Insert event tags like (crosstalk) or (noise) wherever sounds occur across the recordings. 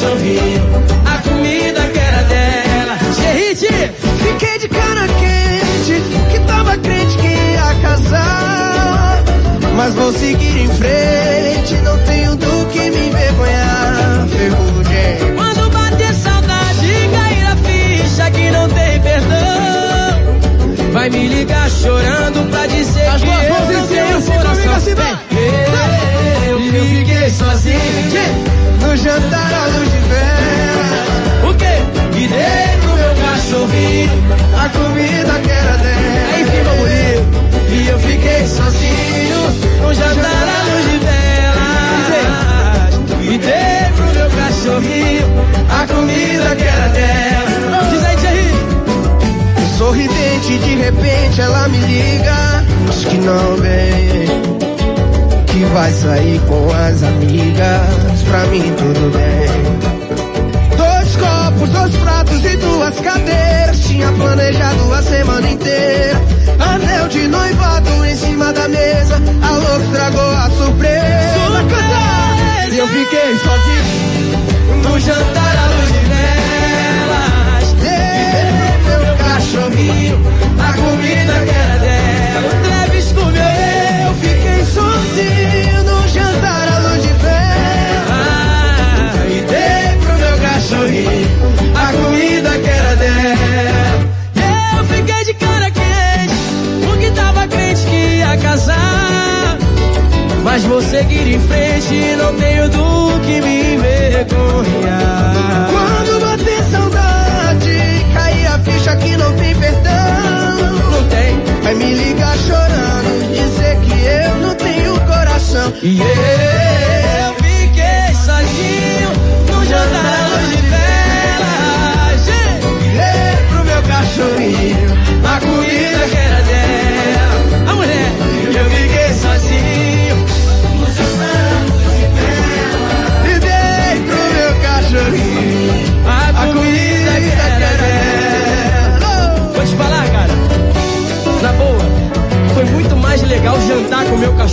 cachorrinho, a comida que era dela. Gerite, Fiquei de cara quente, que tava crente que ia casar. Mas vou seguir em frente, não tenho do que me envergonhar. Ferrugem. quando bater saudade, cair a ficha que não tem perdão. Vai me ligar chorando jantar à luz de vela, O quê? E dei pro meu cachorrinho. a comida que era dela. Aí fica bonito. E eu fiquei sozinho no jantar à luz de velas. E dei pro meu cachorrinho a comida que era dela. Diz aí. Sorridente, de repente ela me liga. Diz que não vem. Vai sair com as amigas. Pra mim tudo bem. Dois copos, dois pratos e duas cadeiras. Tinha planejado a semana inteira. Anel de noivado em cima da mesa. A louca estragou a surpresa. Surpresa! E eu fiquei sozinho. No jantar à luz de velas. Pro meu Cachorrinho, a comida que era dela. Mas vou seguir em frente, não tenho do que me envergonhar. Quando bater saudade, cair a ficha que não tem perdão. Não tem, Vai me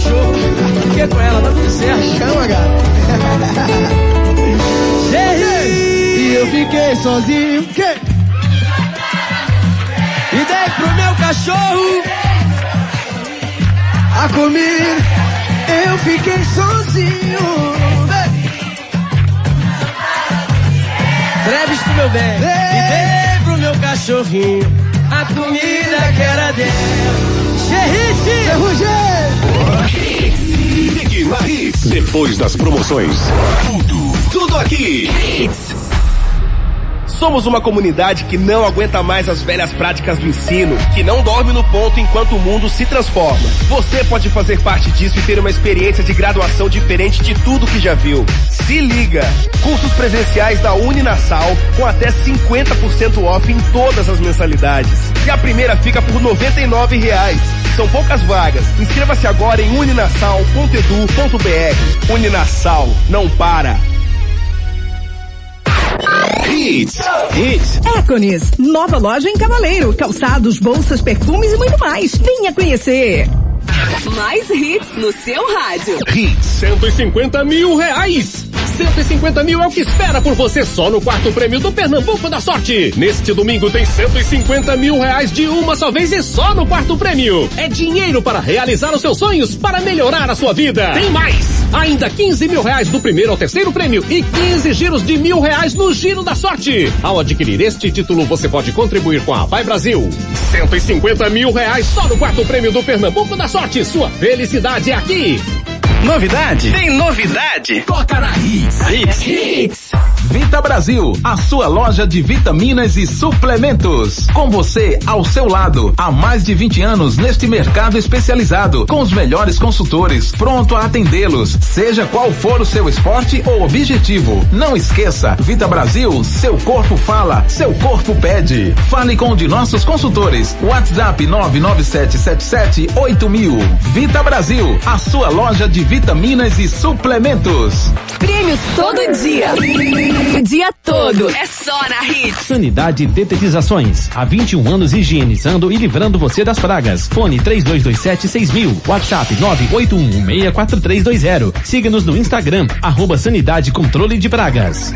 cachorro do que com ela. Tá tudo certo. Chama, cara. (laughs) E eu fiquei sozinho. Que? E dei pro meu cachorro. A comida, eu fiquei sozinho. Travis pro meu bem. E dei pro meu cachorrinho a comida que era dela. Na Hits. Depois das promoções. Tudo, tudo aqui. Somos uma comunidade que não aguenta mais as velhas práticas do ensino, que não dorme no ponto enquanto o mundo se transforma. Você pode fazer parte disso e ter uma experiência de graduação diferente de tudo que já viu. Se liga! Cursos presenciais da Uninasal com até 50% off em todas as mensalidades. E a primeira fica por 99 reais. São poucas vagas. Inscreva-se agora em uninasal.edu.br. Uninasal, não para! Hits. Hits. Écones, nova loja em Cavaleiro, calçados, bolsas, perfumes e muito mais. Venha conhecer. Mais hits no seu rádio. Hits. 150 mil reais. 150 mil é o que espera por você só no quarto prêmio do Pernambuco da Sorte. Neste domingo tem 150 mil reais de uma só vez e só no quarto prêmio. É dinheiro para realizar os seus sonhos, para melhorar a sua vida. Tem mais! Ainda 15 mil reais do primeiro ao terceiro prêmio e 15 giros de mil reais no Giro da Sorte. Ao adquirir este título, você pode contribuir com a Vai Brasil. 150 mil reais só no quarto prêmio do Pernambuco da Sorte. Sua felicidade é aqui. Novidade? Tem novidade. Toca na Hits. Hits. Vita Brasil, a sua loja de vitaminas e suplementos. Com você ao seu lado, há mais de 20 anos neste mercado especializado, com os melhores consultores, pronto a atendê-los, seja qual for o seu esporte ou objetivo. Não esqueça, Vita Brasil, seu corpo fala, seu corpo pede. Fale com um de nossos consultores. WhatsApp 997778000. Vita Brasil, a sua loja de vitaminas e suplementos. Prêmios todo dia. O (laughs) dia todo. É só na Hits. Sanidade Detetizações. Há 21 anos higienizando e livrando você das pragas. Fone 3227 6000. WhatsApp 981164320. Siga-nos no Instagram, arroba Sanidade Controle de Pragas.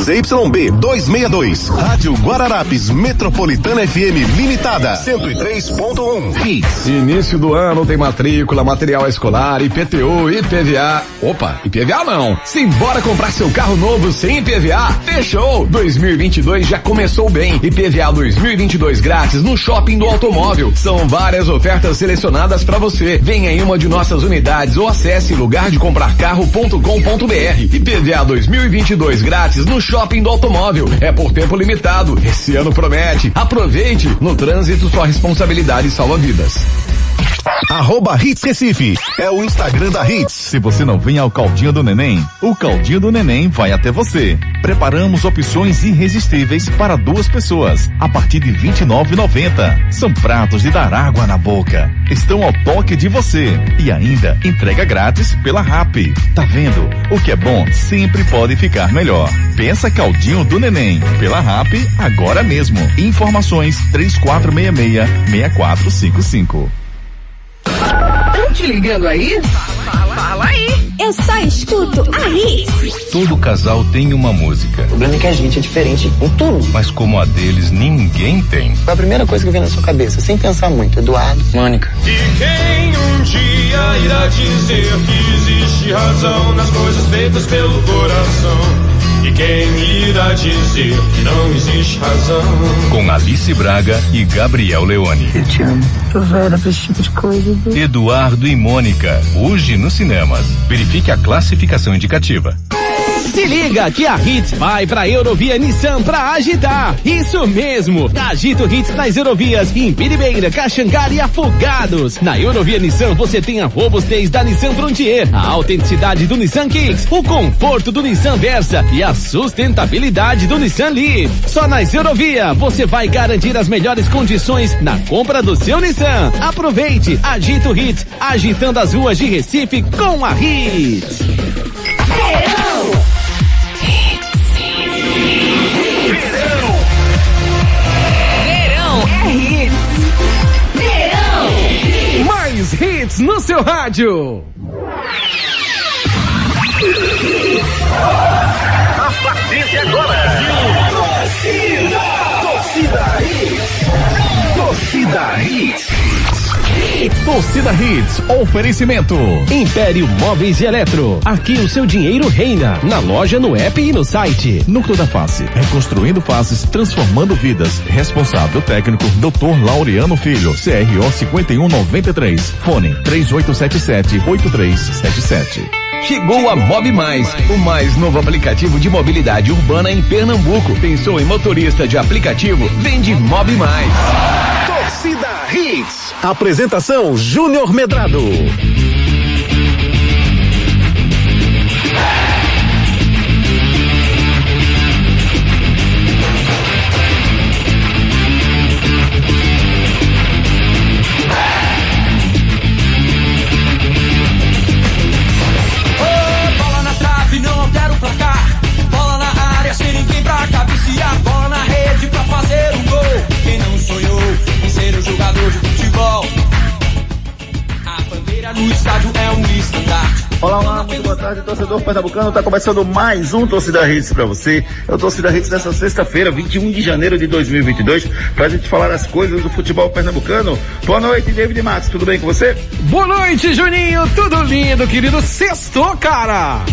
ZYB 262. Rádio Guararapes Metropolitana FM Limitada 103.1. Hits. Início do ano tem matrícula, material escolar, IPTU, IPVA. Opa, IPVA não. Simbora comprar seu carro novo sem IPVA? Fechou! 2022 já começou bem. IPVA 2022 grátis no Shopping do Automóvel. São várias ofertas selecionadas para você. Venha em uma de nossas unidades ou acesse lugardecomprarcarro.com.br. IPVA 2022 grátis no Shopping do Automóvel. É por tempo limitado. Esse ano promete. Aproveite. No trânsito, sua responsabilidade salva vidas. Arroba Hits Recife. É o Instagram da Hits. Se você não vem ao Caldinho do Neném, o Caldinho do Neném vai até você. Preparamos opções irresistíveis para duas pessoas, a partir de R$ 29,90. São pratos de dar água na boca. Estão ao toque de você. E ainda entrega grátis pela RAP. Tá vendo? O que é bom sempre pode ficar melhor. Pensa Caldinho do Neném. Pela RAP, agora mesmo. Informações 3466-6455. Estão te ligando aí? Fala, fala aí. Eu só escuto a Hits. Todo casal tem uma música. O problema é que a gente é diferente em tudo. Mas como a deles ninguém tem. Foi a primeira coisa que veio na sua cabeça, sem pensar muito. Eduardo, Mônica. E quem um dia irá dizer que existe razão nas coisas feitas pelo coração? E quem irá dizer que não existe razão? Com Alice Braga e Gabriel Leone. Eu te amo. Tô velha pra esse tipo de coisa. Eduardo e Mônica, hoje nos cinemas. Verifique a classificação indicativa. Se liga que a Hits vai pra Eurovia Nissan pra agitar. Isso mesmo. Agita o Hits nas Eurovias em Piribeira, Caxangara e Afogados. Na Eurovia Nissan você tem a robustez da Nissan Frontier, a autenticidade do Nissan Kicks, o conforto do Nissan Versa e a sustentabilidade do Nissan Leaf. Só nas Eurovia você vai garantir as melhores condições na compra do seu Nissan. Aproveite, agita o Hits, agitando as ruas de Recife com a Hits. Hits no seu rádio. Torcida Hits, oferecimento. Império Móveis e Eletro. Aqui o seu dinheiro reina. Na loja, no app e no site. Núcleo da Face, reconstruindo faces, transformando vidas. Responsável técnico, Dr. Laureano Filho, CRO 5193. Fone 3877-8377. Chegou a Mob Mais, o mais novo aplicativo de mobilidade urbana em Pernambuco. Pensou em motorista de aplicativo? Vende Mob Mais. Apresentação Júnior Medrado. Muito boa tarde, torcedor pernambucano. Tá começando mais um Torcida Hits pra você. É o Torcida Hits dessa sexta-feira, 21 de janeiro de 2022, pra gente falar as coisas do futebol pernambucano. Boa noite, David Matos, tudo bem com você? Boa noite, Juninho. Tudo lindo, querido. Sextou, cara.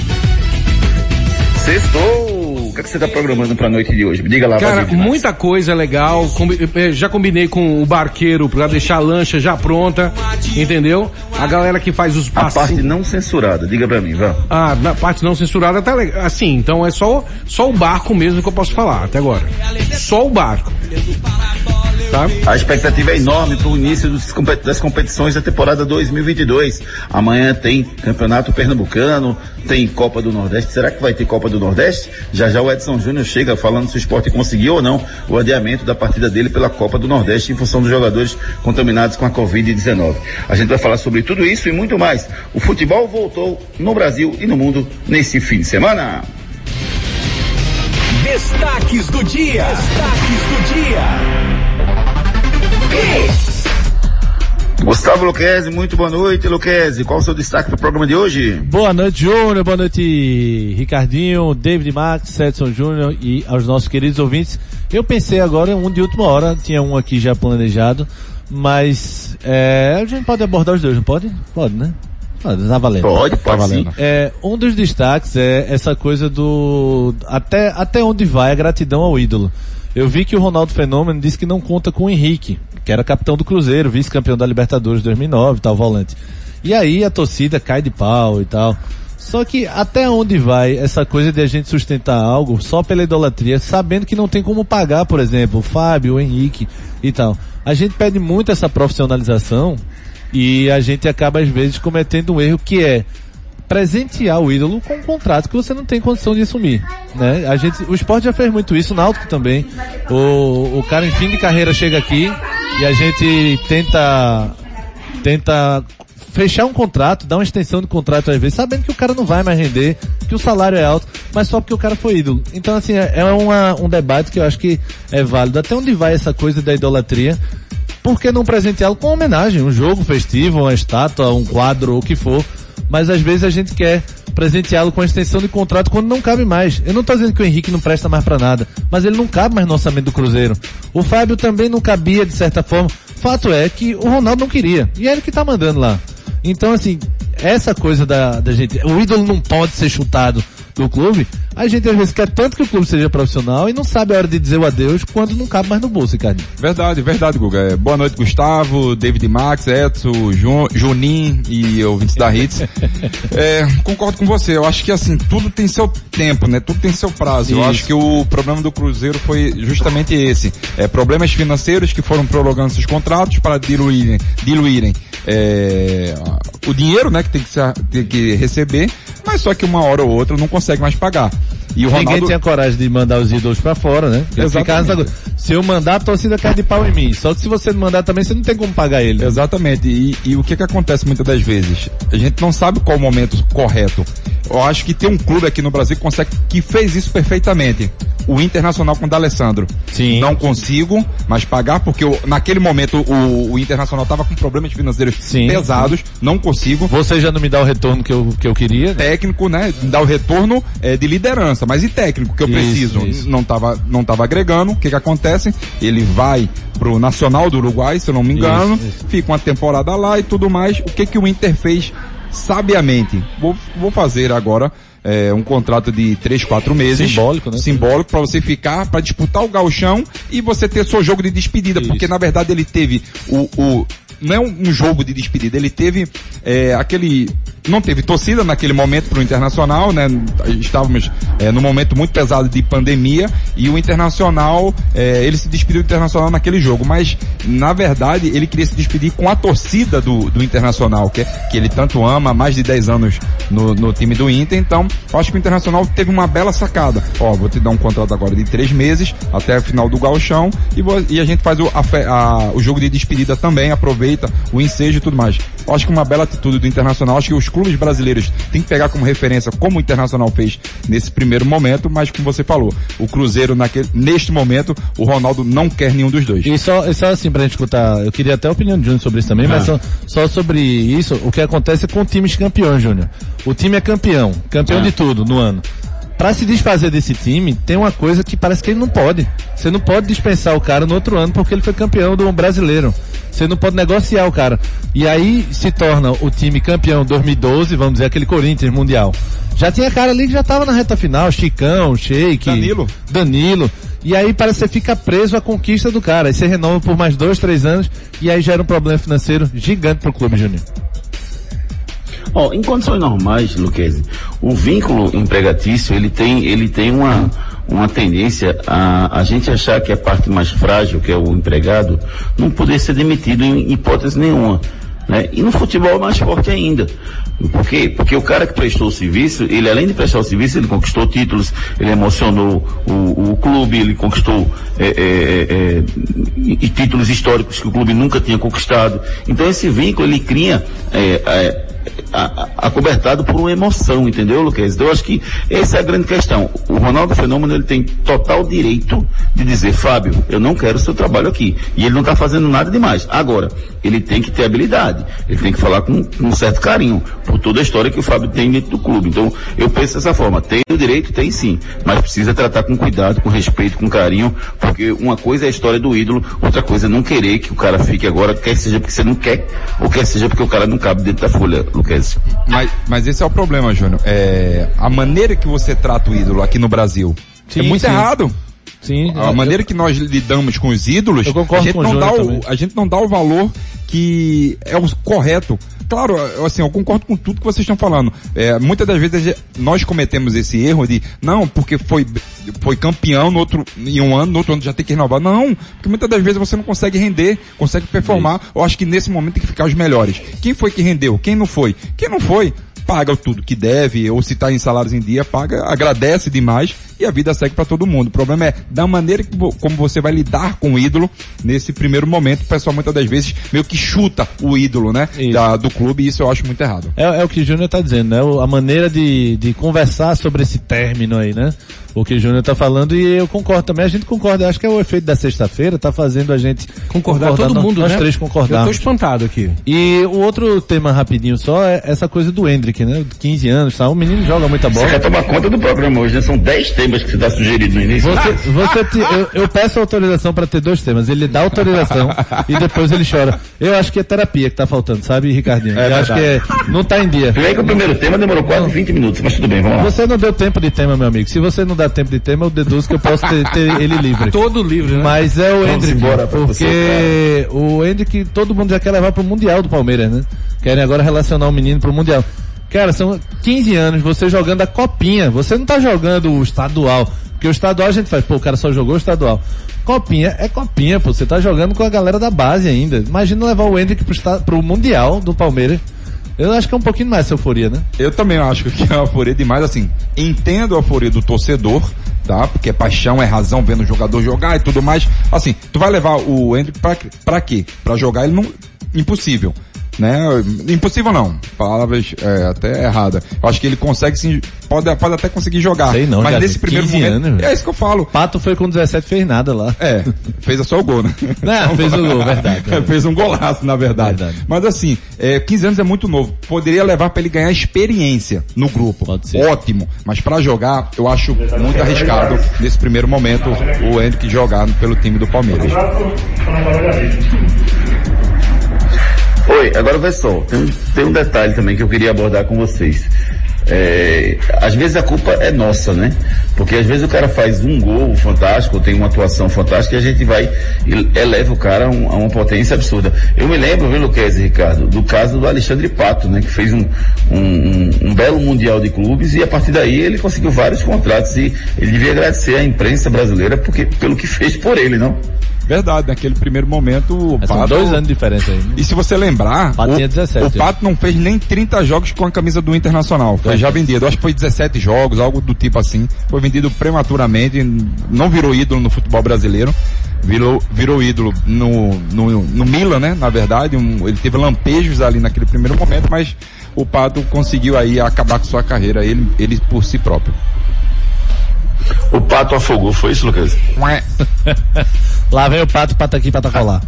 Sextou! Que, que você tá programando pra noite de hoje? Me diga lá, Cara, muita coisa legal. Combi- eh, Já combinei com o barqueiro pra deixar a lancha já pronta, entendeu? A galera que faz os A passos. parte não censurada, diga pra mim, vá. Ah, na parte não censurada tá legal. Assim, então é só, só o barco mesmo que eu posso falar até agora. Só o barco. Tá? A expectativa é enorme para o início dos das competições da temporada 2022. Amanhã tem Campeonato Pernambucano, tem Copa do Nordeste. Será que vai ter Copa do Nordeste? Já já o Edson Júnior chega falando se o esporte conseguiu ou não o adiamento da partida dele pela Copa do Nordeste em função dos jogadores contaminados com a Covid-19. A gente vai falar sobre tudo isso e muito mais. O futebol voltou no Brasil e no mundo nesse fim de semana. Destaques do dia. Destaques do dia. Gustavo Luquezzi, muito boa noite, Luquezzi. Qual o seu destaque para o programa de hoje? Boa noite, Júnior. Boa noite, Ricardinho, David Max, Edson Júnior e aos nossos queridos ouvintes. Eu pensei agora em um de última hora, tinha um aqui já planejado, mas é, a gente pode abordar os dois, não pode? Pode, né? Pode, tá valendo. Pode, pode tá valendo. É, um dos destaques é essa coisa do até, até onde vai a gratidão ao ídolo. Eu vi que o Ronaldo Fenômeno disse que não conta com o Henrique, que era capitão do Cruzeiro, vice-campeão da Libertadores 2009 tal, volante. E aí a torcida cai de pau e tal. Só que até onde vai essa coisa de a gente sustentar algo só pela idolatria, sabendo que não tem como pagar, por exemplo, o Fábio, o Henrique e tal. A gente pede muito essa profissionalização e a gente acaba às vezes cometendo um erro que é presentear o ídolo com um contrato que você não tem condição de assumir, né? A gente, o esporte já fez muito isso, o Náutico também. O, o cara em fim de carreira chega aqui e a gente tenta tenta fechar um contrato, dar uma extensão de contrato às vezes, sabendo que o cara não vai mais render, que o salário é alto, mas só porque o cara foi ídolo. Então assim, é, é uma, um debate que eu acho que é válido. Até onde vai essa coisa da idolatria? Por que não presenteá-lo com homenagem? Um jogo festivo, uma estátua, um quadro, o que for. Mas às vezes a gente quer presenteá-lo com a extensão de contrato quando não cabe mais. Eu não estou dizendo que o Henrique não presta mais para nada, mas ele não cabe mais no orçamento do Cruzeiro. O Fábio também não cabia de certa forma. Fato é que o Ronaldo não queria. E é ele que tá mandando lá. Então, assim, essa coisa da, da gente, o ídolo não pode ser chutado do clube, a gente às vezes quer tanto que o clube seja profissional e não sabe a hora de dizer o adeus quando não cabe mais no bolso, Ricardo. Verdade, verdade, Guga. É, boa noite, Gustavo, David Max, Edson, Junin e ouvintes da Hits. é, concordo com você. Eu acho que assim, tudo tem seu tempo, né? Tudo tem seu prazo. Isso. Eu acho que o problema do Cruzeiro foi justamente esse. É, problemas financeiros que foram prolongando seus contratos para diluírem, diluírem é, o dinheiro, né, que tem que, ser, tem que receber, mas só que uma hora ou outra não consegue mais pagar. E o Ronaldo... Ninguém tinha coragem de mandar os ídolos para fora, né? Exatamente. Se eu mandar, a torcida cai de pau em mim. Só que se você não mandar também, você não tem como pagar ele. Exatamente. E, e o que que acontece muitas das vezes? A gente não sabe qual o momento correto. Eu acho que tem um clube aqui no Brasil que consegue, que fez isso perfeitamente. O Internacional com o D'Alessandro. Sim. Não consigo mais pagar porque eu, naquele momento o, o Internacional estava com problemas financeiros Sim. pesados. Não consigo. Você já não me dá o retorno que eu, que eu queria? Né? Técnico, né? Me dá o retorno é, de liderança, mas e técnico que eu isso, preciso? Isso. Não estava não tava agregando. O que que acontece? Ele vai pro Nacional do Uruguai, se eu não me engano. Isso, fica uma temporada lá e tudo mais. O que que o Inter fez sabiamente? Vou, vou fazer agora é, um contrato de três, quatro meses. Simbólico, né? Simbólico para você ficar, para disputar o galchão e você ter seu jogo de despedida, Isso. porque na verdade ele teve o, o não é um, jogo de despedida, ele teve é, aquele não teve torcida naquele momento para o Internacional, né? Estávamos é, num momento muito pesado de pandemia e o Internacional, é, ele se despediu do Internacional naquele jogo, mas na verdade ele queria se despedir com a torcida do, do Internacional, que, que ele tanto ama há mais de 10 anos no, no time do Inter, então acho que o Internacional teve uma bela sacada. Ó, vou te dar um contrato agora de três meses até o final do galchão e, vou, e a gente faz o, a, a, o jogo de despedida também, aproveita o ensejo e tudo mais. Acho que uma bela atitude do Internacional, acho que os clubes brasileiros têm que pegar como referência como o Internacional fez nesse primeiro momento, mas como você falou, o Cruzeiro naquele, neste momento, o Ronaldo não quer nenhum dos dois. E só, só assim pra gente escutar, eu queria até a opinião de Júnior sobre isso também, ah. mas só, só, sobre isso, o que acontece com times campeões, Júnior. O time é campeão, campeão ah. de tudo no ano para se desfazer desse time, tem uma coisa que parece que ele não pode. Você não pode dispensar o cara no outro ano porque ele foi campeão do brasileiro. Você não pode negociar o cara. E aí se torna o time campeão 2012, vamos dizer, aquele Corinthians mundial. Já tinha cara ali que já tava na reta final, Chicão, Sheik, Danilo. Danilo. E aí parece que você fica preso à conquista do cara. Aí você renova por mais dois, três anos e aí gera um problema financeiro gigante pro clube, Júnior. Oh, em condições normais, Luquezzi, o vínculo empregatício, ele tem, ele tem uma, uma tendência a, a gente achar que a parte mais frágil, que é o empregado, não poder ser demitido em hipótese nenhuma. Né? E no futebol é mais forte ainda. Por quê? Porque o cara que prestou o serviço, ele além de prestar o serviço, ele conquistou títulos, ele emocionou o, o clube, ele conquistou é, é, é, é títulos históricos que o clube nunca tinha conquistado. Então esse vínculo ele cria é, é, acobertado por uma emoção, entendeu, Luquez? Então eu acho que essa é a grande questão. O Ronaldo Fenômeno ele tem total direito de dizer, Fábio, eu não quero o seu trabalho aqui. E ele não está fazendo nada demais. Agora, ele tem que ter habilidade. Ele tem que falar com, com um certo carinho por toda a história que o Fábio tem dentro do clube. Então, eu penso dessa forma. Tem o direito, tem sim. Mas precisa tratar com cuidado, com respeito, com carinho, porque uma coisa é a história do ídolo, outra coisa é não querer que o cara fique agora, quer seja porque você não quer, ou quer seja porque o cara não cabe dentro da folha, Luquez. Mas, mas esse é o problema, Júnior. É, a maneira que você trata o ídolo aqui no Brasil é Sim, muito sim. errado. Sim. A maneira que nós lidamos com os ídolos, Eu concordo a gente, não dá o, a gente não dá o valor que é o correto. Claro, eu, assim, eu concordo com tudo que vocês estão falando. É, muitas das vezes nós cometemos esse erro de, não, porque foi, foi campeão no outro, em um ano, no outro ano já tem que renovar. Não, porque muitas das vezes você não consegue render, consegue performar. Eu acho que nesse momento tem que ficar os melhores. Quem foi que rendeu? Quem não foi? Quem não foi? paga tudo que deve, ou se está em salários em dia, paga, agradece demais e a vida segue para todo mundo. O problema é da maneira que, como você vai lidar com o ídolo nesse primeiro momento. O pessoal muitas das vezes meio que chuta o ídolo, né? Da- do clube e isso eu acho muito errado. É, é o que o Júnior tá dizendo, né? A maneira de, de conversar sobre esse término aí, né? O que o Júnior tá falando e eu concordo também. A gente concorda. Acho que é o efeito da sexta-feira, tá fazendo a gente Concordar todo nós- mundo, nós né? três Eu tô espantado aqui. E o outro tema rapidinho só é essa coisa do Hendrick, né? 15 anos, tá? O menino joga muita bola. Você quer tomar conta do programa hoje, né? São 10 temas que você está sugerindo no início. Você, você te- eu, eu peço autorização pra ter dois temas. Ele dá autorização e depois ele chora. Eu acho que é terapia que tá faltando, sabe, Ricardinho? É eu acho que é, não tá em dia. Vem que o primeiro tema demorou quase 20 minutos, mas tudo bem, vamos lá. Você não deu tempo de tema, meu amigo. Se você não dá tempo de tema, eu deduzo que eu posso ter, ter ele livre. Todo livre, né? Mas é o Hendrick, embora porque você, o Hendrick todo mundo já quer levar pro Mundial do Palmeiras, né? Querem agora relacionar o menino pro Mundial. Cara, são 15 anos você jogando a copinha. Você não tá jogando o estadual. Porque o estadual a gente faz, pô, o cara só jogou o estadual. Copinha é copinha, pô. Você tá jogando com a galera da base ainda. Imagina levar o Hendrick pro, pro Mundial do Palmeiras. Eu acho que é um pouquinho mais essa euforia, né? Eu também acho que é uma euforia demais, assim, entendo a euforia do torcedor, tá? Porque é paixão, é razão vendo o jogador jogar e tudo mais. Assim, tu vai levar o Hendrick pra, pra quê? Pra jogar ele não, impossível. Né? Impossível não. Palavras é, até errada. Eu acho que ele consegue sim, pode, pode até conseguir jogar. Sei não, mas nesse primeiro 15 momento. anos. é isso que eu falo. Pato foi com 17 fez nada lá. É, fez só o gol, né? (laughs) Não, fez o gol, verdade. É, (laughs) fez um golaço, na verdade. Mas assim, é, 15 anos é muito novo. Poderia levar para ele ganhar experiência no grupo. Ótimo. Mas para jogar, eu acho muito arriscado nesse primeiro momento o Henrique jogar pelo time do Palmeiras. Oi, agora vê só, tem, um- tem um detalhe também que eu queria abordar com vocês. É, às vezes a culpa é nossa, né? Porque às vezes o cara faz um gol fantástico, tem uma atuação fantástica e a gente vai e eleva o cara a, um- a uma potência absurda. Eu me lembro, viu, Luquez e Ricardo, do caso do Alexandre Pato, né? Que fez um, um- um belo mundial de clubes e a partir daí ele conseguiu vários contratos e ele devia agradecer à imprensa brasileira porque, pelo que fez por ele, não? Verdade, naquele primeiro momento o Mas são Pato... dois anos de diferença aí. né? E se você lembrar, Pato o, tinha 17, o Pato não fez nem 30 jogos com a camisa do Internacional. Foi É. já vendido. Acho que foi 17 jogos, algo do tipo assim. Foi vendido prematuramente, não virou ídolo no futebol brasileiro. Virou, virou ídolo no, no, no Milan, né? Na verdade, um- ele teve lampejos ali naquele primeiro momento, mas o Pato conseguiu aí acabar com sua carreira, ele, ele por si próprio. O Pato afogou, foi isso, Lucas? (laughs) Lá vem o pato, pato aqui, pato colar.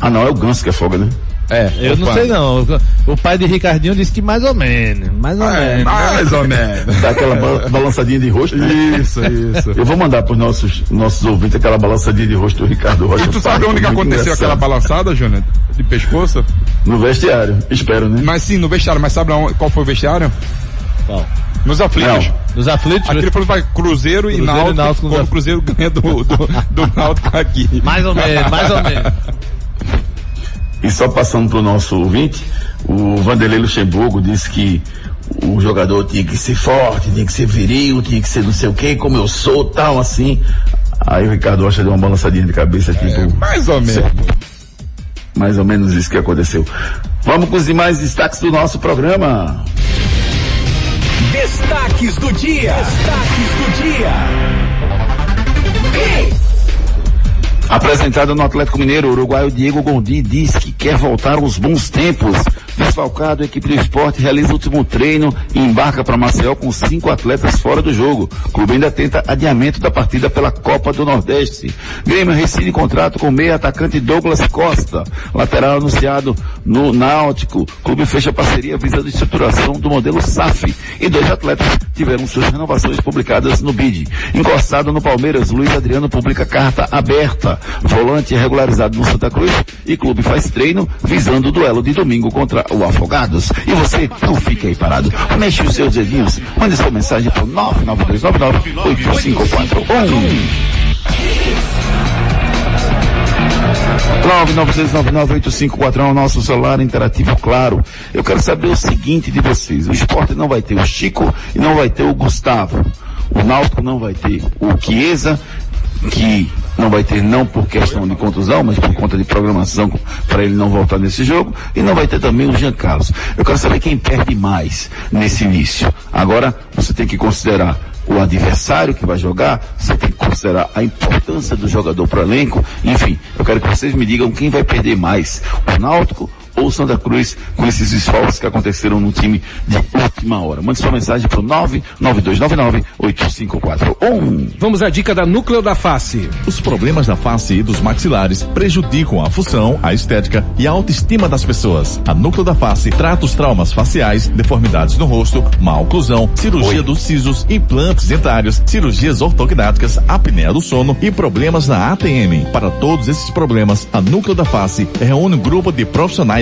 Ah não, é o Ganso que afoga, né? É. Eu não sei não. O pai de Ricardinho disse que mais ou menos. Mais ou É, menos. mais ou menos. (laughs) Dá aquela ba- balançadinha de rosto. né? Isso, isso. Eu vou mandar pros nossos, nossos ouvintes aquela balançadinha de rosto do Ricardo Rocha. E tu sabe onde que aconteceu aquela balançada, Júnior? De pescoço? No vestiário, espero, né? Mas sim, no vestiário. Mas sabe qual foi o vestiário? Qual? Nos aflitos. Nos aflitos? Aquele foi vai Cruzeiro, e Cruzeiro e Náutico, Náutico nos quando o Cruzeiro ganha do, do, do (laughs) Náutico aqui. Mais ou menos, mais ou menos. E só passando pro nosso ouvinte, o Vanderlei Luxemburgo disse que o jogador tinha que ser forte, tinha que ser viril, tinha que ser não sei o que, como eu sou, tal, assim. Aí o Ricardo Rocha deu uma balançadinha de cabeça, tipo. mais ou menos. Mais ou menos isso que aconteceu. Vamos com os demais destaques do nosso programa. Destaques do dia. Destaques do dia. Apresentado no Atlético Mineiro, o uruguaio Diego Gondi diz que quer voltar aos bons tempos Desfalcado, a equipe do esporte realiza o último treino e embarca para Maceió com cinco atletas fora do jogo. O clube ainda tenta adiamento da partida pela Copa do Nordeste. Grêmio rescinde contrato com o meia atacante Douglas Costa, lateral anunciado no Náutico. O clube fecha parceria visando a estruturação do modelo SAF. E dois atletas tiveram suas renovações publicadas no BID. Encostado no Palmeiras, Luiz Adriano publica carta aberta. Volante regularizado no Santa Cruz e clube faz treino visando o duelo de domingo contra o Afogados. E você não fique aí parado. Mexe os seus dedinhos. Mande sua mensagem para o 992998541. 996998541 é o nosso celular interativo, claro. Eu quero saber o seguinte de vocês. O esporte não vai ter o Chico e não vai ter o Gustavo. O Náutico não vai ter o Chiesa, que não vai ter não por questão de contusão, mas por conta de programação para ele não voltar nesse jogo, e não vai ter também o Jean Carlos. Eu quero saber quem perde mais nesse início. Agora, você tem que considerar o adversário que vai jogar, você tem que considerar a importância do jogador para o elenco. Enfim, eu quero que vocês me digam quem vai perder mais, o Náutico ou Santa Cruz com esses esforços que aconteceram no time de última hora. Mande sua mensagem para o 992998541. Vamos à dica da Núcleo da Face. Os problemas da face e dos maxilares prejudicam a função, a estética e a autoestima das pessoas. A Núcleo da Face trata os traumas faciais, deformidades no rosto, má oclusão, cirurgia Oi. dos sisos, implantes dentários, cirurgias ortognáticas, apneia do sono e problemas na ATM. Para todos esses problemas, a Núcleo da Face reúne um grupo de profissionais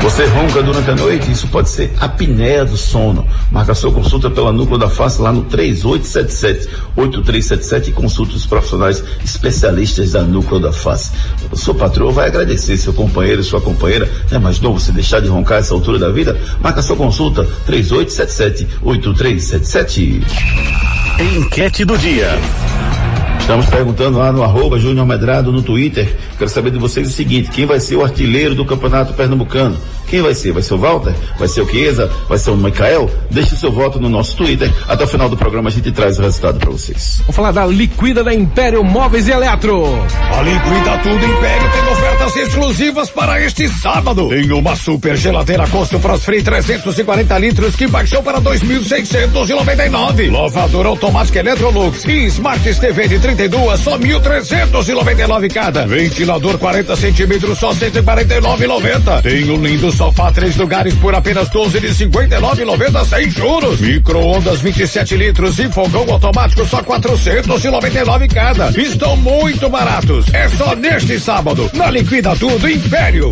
Você ronca durante a noite? Isso pode ser apneia do sono. Marca sua consulta pela Núcleo da Face lá no 3877-8377 e consulte os profissionais especialistas da Núcleo da Face. O seu patrão vai agradecer seu companheiro sua companheira. É mais novo você deixar de roncar essa altura da vida? Marca sua consulta 3877-8377. Enquete do dia. Estamos perguntando lá no arroba Júnior Medrado no Twitter. Quero saber de vocês o seguinte, quem vai ser o artilheiro do Campeonato Pernambucano? Quem vai ser? Vai ser o Walter? Vai ser o Chiesa? Vai ser o Michael? Deixe seu voto no nosso Twitter. Até o final do programa a gente traz o resultado para vocês. Vamos falar da Liquida da Império Móveis e Eletro. A Liquida Tudo Império tem ofertas exclusivas para este sábado. Tem uma super geladeira Costo Frost Free 340 litros que baixou para 2.699. Lavadora automática Electrolux e Smart TV de 32 só 1.399 cada. Ventilador 40 centímetros só 149,90. Tem um lindo sofá três lugares por apenas 12 de 59,90 sem juros. Micro-ondas 27 litros e fogão automático só 499 cada. Estão muito baratos. É só neste sábado na Liquida Tudo Império.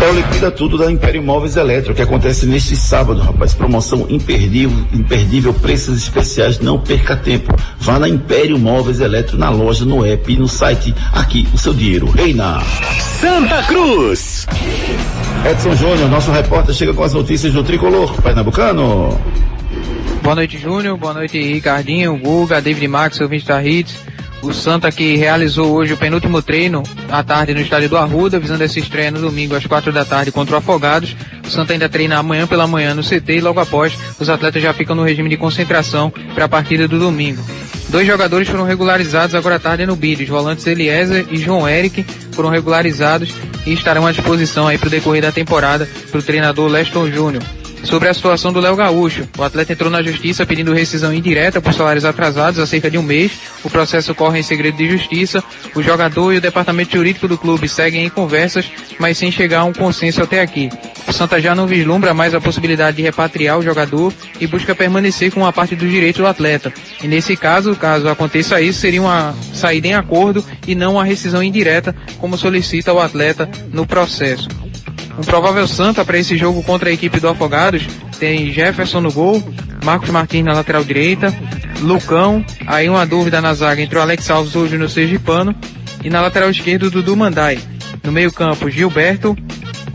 É o Liquida Tudo da Império Móveis Eletro, que acontece neste sábado, rapaz. Promoção imperdível, imperdível, preços especiais, não perca tempo. Vá na Império Móveis Eletro, na loja, no app e no site. Aqui, o seu dinheiro reina. Santa Cruz. Edson Júnior, nosso repórter, chega com as notícias do Tricolor Pernambucano. Boa noite, Júnior. Boa noite, Ricardinho, Guga, David Max, ouvinte da Hits. O Santa que realizou hoje o penúltimo treino à tarde no estádio do Arruda, visando essa estreia no domingo às quatro da tarde contra o Afogados. O Santa ainda treina amanhã pela manhã no CT e logo após os atletas já ficam no regime de concentração para a partida do domingo. Dois jogadores foram regularizados agora à tarde no BID. Os volantes Eliezer e João Eric foram regularizados e estarão à disposição aí para o decorrer da temporada para o treinador Leston Júnior. Sobre a situação do Léo Gaúcho, o atleta entrou na justiça pedindo rescisão indireta por salários atrasados há cerca de um mês. O processo corre em segredo de justiça. O jogador e o departamento jurídico do clube seguem em conversas, mas sem chegar a um consenso até aqui. O Santa já não vislumbra mais a possibilidade de repatriar o jogador e busca permanecer com uma parte do direito do atleta. E nesse caso, caso aconteça isso, seria uma saída em acordo e não uma rescisão indireta, como solicita o atleta no processo. Um provável Santa para esse jogo contra a equipe do Afogados tem Jefferson no gol, Marcos Martins na lateral direita, Lucão, aí uma dúvida na zaga entre o Alex Alves ou o Júnior Sergipano, e na lateral esquerda o Dudu Mandai. No meio campo, Gilberto,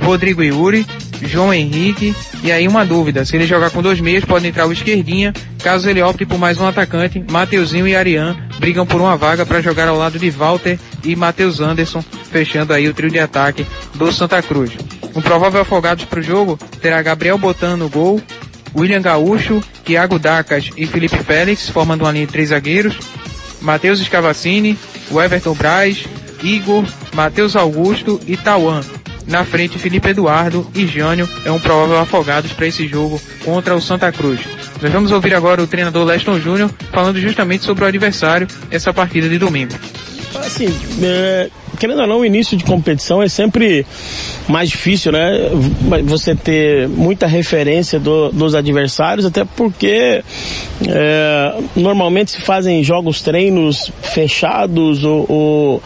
Rodrigo Yuri, João Henrique, e aí uma dúvida, se ele jogar com dois meias pode entrar o Esquerdinha Caso ele opte por mais um atacante, Mateuzinho e Arian brigam por uma vaga para jogar ao lado de Walter e Matheus Anderson, fechando aí o trio de ataque do Santa Cruz. Um provável afogados para o jogo terá Gabriel Botan no gol, William Gaúcho, Thiago Dacas e Felipe Félix, formando uma linha de três zagueiros, Matheus Escavacini, Everton Braz, Igor, Matheus Augusto e Tauan. Na frente, Felipe Eduardo e Jânio é um provável afogados para esse jogo contra o Santa Cruz. Nós vamos ouvir agora o treinador Leston Júnior falando justamente sobre o adversário essa partida de domingo. Assim, é, querendo ou não, o início de competição é sempre mais difícil, né? Você ter muita referência do, dos adversários, até porque é, normalmente se fazem jogos treinos fechados ou, ou,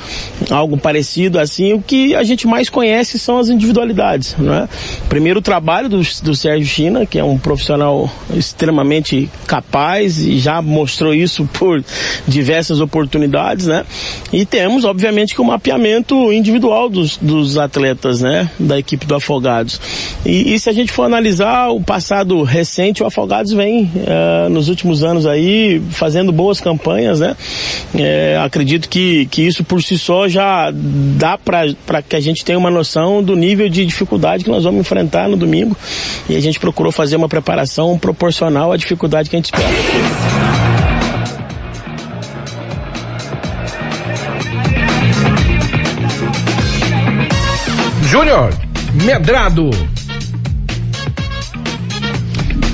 algo parecido assim. O que a gente mais conhece são as individualidades, né? Primeiro o trabalho do, do Sérgio China, que é um profissional extremamente capaz e já mostrou isso por diversas oportunidades, né? E temos, obviamente, que o mapeamento individual dos, dos atletas, né? Da equipe do Afogados. E, e se a gente for analisar o passado recente, o Afogados vem uh, nos últimos anos aí fazendo boas campanhas, né? É, acredito que, que isso por si só já dá para que a gente tenha uma noção do nível de dificuldade que nós vamos enfrentar no domingo. E a gente procurou fazer uma preparação proporcional à dificuldade que a gente espera. Júnior, Medrado.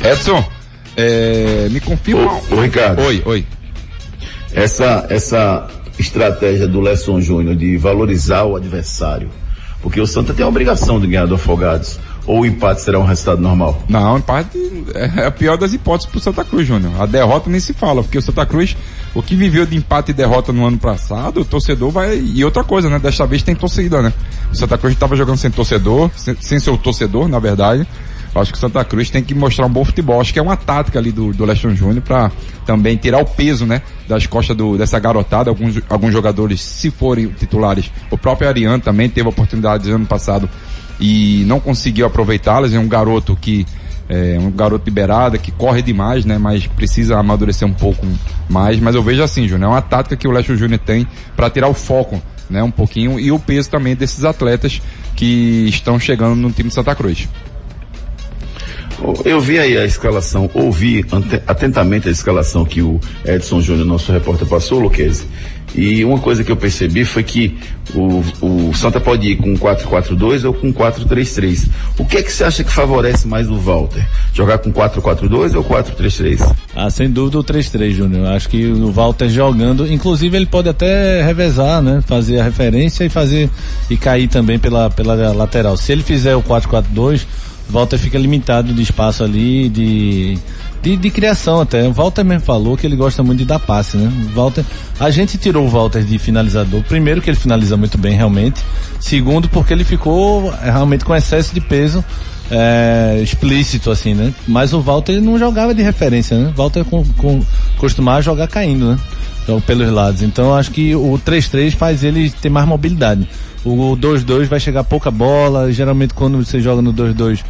Edson, é, me confirma. Ô, ô, Ricardo. Oi, oi. Essa, essa estratégia do Lesson Júnior de valorizar o adversário, porque o Santa tem a obrigação de ganhar do Afogados. Ou o empate será um resultado normal? Não, o empate é a pior das hipóteses pro Santa Cruz, Júnior. A derrota nem se fala, porque o Santa Cruz, o que viveu de empate e derrota no ano passado, o torcedor vai. E outra coisa, né? Desta vez tem torcida, né? O Santa Cruz estava jogando sem torcedor, sem, sem seu torcedor, na verdade. Acho que o Santa Cruz tem que mostrar um bom futebol. Acho que é uma tática ali do, do Leston Júnior para também tirar o peso, né, das costas do, dessa garotada. Alguns, alguns jogadores, se forem titulares, o próprio Ariane também teve oportunidades ano passado e não conseguiu aproveitá-las. É um garoto que é um garoto liberado, que corre demais, né? Mas precisa amadurecer um pouco mais. Mas eu vejo assim, Júnior, é uma tática que o Leste Júnior tem para tirar o foco, né? Um pouquinho e o peso também desses atletas que estão chegando no time de Santa Cruz. Eu vi aí a escalação, ouvi atentamente a escalação que o Edson Júnior, nosso repórter, passou, Luquezzi. E uma coisa que eu percebi foi que o, o Santa pode ir com 4-4-2 ou com 4-3-3. O que é que você acha que favorece mais o Walter? Jogar com 4-4-2 ou 4-3-3? Ah, sem dúvida o 3-3, Júnior. Acho que o Walter jogando, inclusive ele pode até revezar, né? Fazer a referência e fazer e cair também pela, pela lateral. Se ele fizer o 4-4-2, Walter fica limitado de espaço ali, de, de, de, criação até. O Walter mesmo falou que ele gosta muito de dar passe, né? Walter, a gente tirou o Walter de finalizador. Primeiro que ele finaliza muito bem, realmente. Segundo porque ele ficou é, realmente com excesso de peso é, explícito, assim, né? Mas o Walter não jogava de referência, né? Walter com, com, costumava jogar caindo, né? Então, pelos lados. Então acho que o 3-3 faz ele ter mais mobilidade. O 2-2 vai chegar pouca bola. Geralmente quando você joga no 2-2,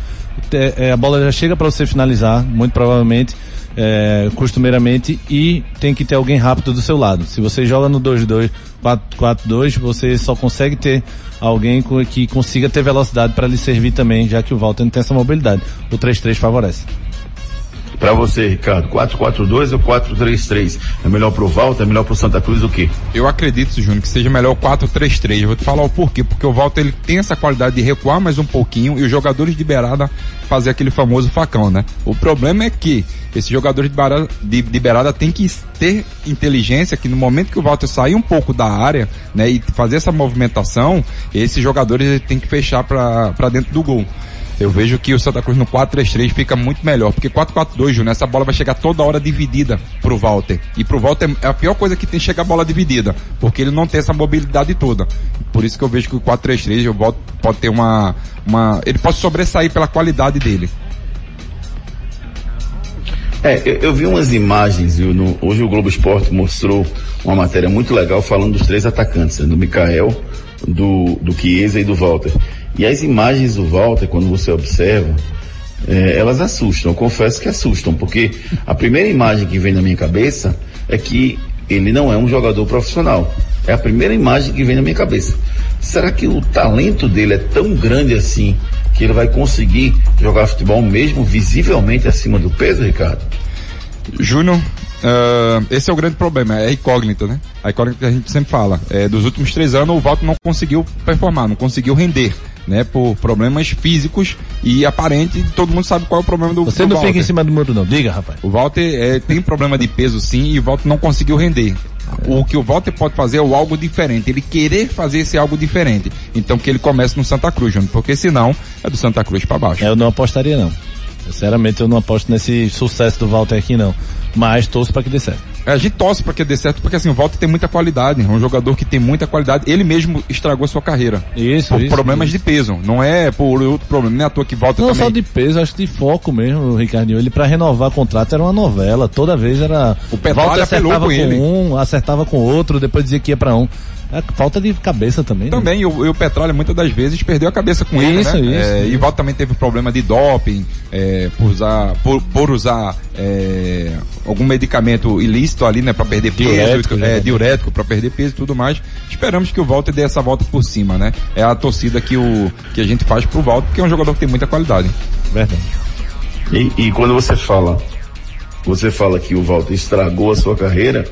é, a bola já chega para você finalizar, muito provavelmente, é, costumeiramente, e tem que ter alguém rápido do seu lado. Se você joga no 2-2, 4-4-2, você só consegue ter alguém que consiga ter velocidade para lhe servir também, já que o Walter não tem essa mobilidade. O 3-3 favorece. Para você, Ricardo, 4-4-2 ou 4-3-3? É melhor pro Walter, é melhor pro Santa Cruz o quê? Eu acredito, Júnior, que seja melhor 4-3-3. Eu vou te falar o porquê. Porque o Walter ele tem essa qualidade de recuar mais um pouquinho e os jogadores de beirada fazer aquele famoso facão, né? O problema é que esses jogadores de beirada, de, de beirada tem que ter inteligência que no momento que o Walter sair um pouco da área, né, e fazer essa movimentação, esses jogadores têm que fechar para dentro do gol. Eu vejo que o Santa Cruz no 4-3-3 fica muito melhor, porque 4-4-2, Júnior, essa bola vai chegar toda hora dividida pro Walter. E pro Walter é a pior coisa que tem chegar a bola dividida, porque ele não tem essa mobilidade toda. Por isso que eu vejo que o 4-3-3 o Walter pode ter uma, uma, ele pode sobressair pela qualidade dele. É, eu, eu vi umas imagens, viu, no, hoje o Globo Esporte mostrou uma matéria muito legal falando dos três atacantes, né, do Mikael, do, do Chiesa e do Walter. E as imagens do Walter, quando você observa, é, elas assustam. Confesso que assustam, porque a primeira imagem que vem na minha cabeça é que ele não é um jogador profissional. É a primeira imagem que vem na minha cabeça. Será que o talento dele é tão grande assim que ele vai conseguir jogar futebol mesmo visivelmente acima do peso, Ricardo? Júnior, uh, esse é o grande problema, é a incógnita, né? A incógnita que a gente sempre fala. É, dos últimos três anos, o Walter não conseguiu performar, não conseguiu render. Né, por problemas físicos e aparente, todo mundo sabe qual é o problema do Você do não Walter. fica em cima do muro não, diga rapaz. O Walter é, tem problema de peso sim e o Walter não conseguiu render. O que o Walter pode fazer é o algo diferente, ele querer fazer esse algo diferente. Então que ele comece no Santa Cruz, Júnior, porque senão é do Santa Cruz para baixo. Eu não apostaria não. Sinceramente eu não aposto nesse sucesso do Walter aqui não. Mas torço para que dê certo. A gente torce para que dê certo, porque assim, o Walter tem muita qualidade, é um jogador que tem muita qualidade. Ele mesmo estragou a sua carreira. Isso, por isso, problemas isso. de peso. Não é por outro problema, não é à toa que Walter Não também. só de peso, acho que de foco mesmo, Ricardinho. Ele para renovar contrato era uma novela. Toda vez era. O Petralha acertava com com ele. um, acertava com outro, depois dizia que ia para um. É falta de cabeça também. né? Também, e o, e o Petralha muitas das vezes perdeu a cabeça com ele, Isso, né? isso, É, isso. E Walter também teve problema de doping, é, por usar, por, por usar é, algum medicamento ilícito ali, né, para perder peso, Diurético, né? é, diurético para perder peso e tudo mais. Esperamos que o Walter dê essa volta por cima, né? É a torcida que o que a gente faz pro Walter, porque é um jogador que tem muita qualidade. Verdade. E, e quando você fala, você fala que o Walter estragou a sua carreira,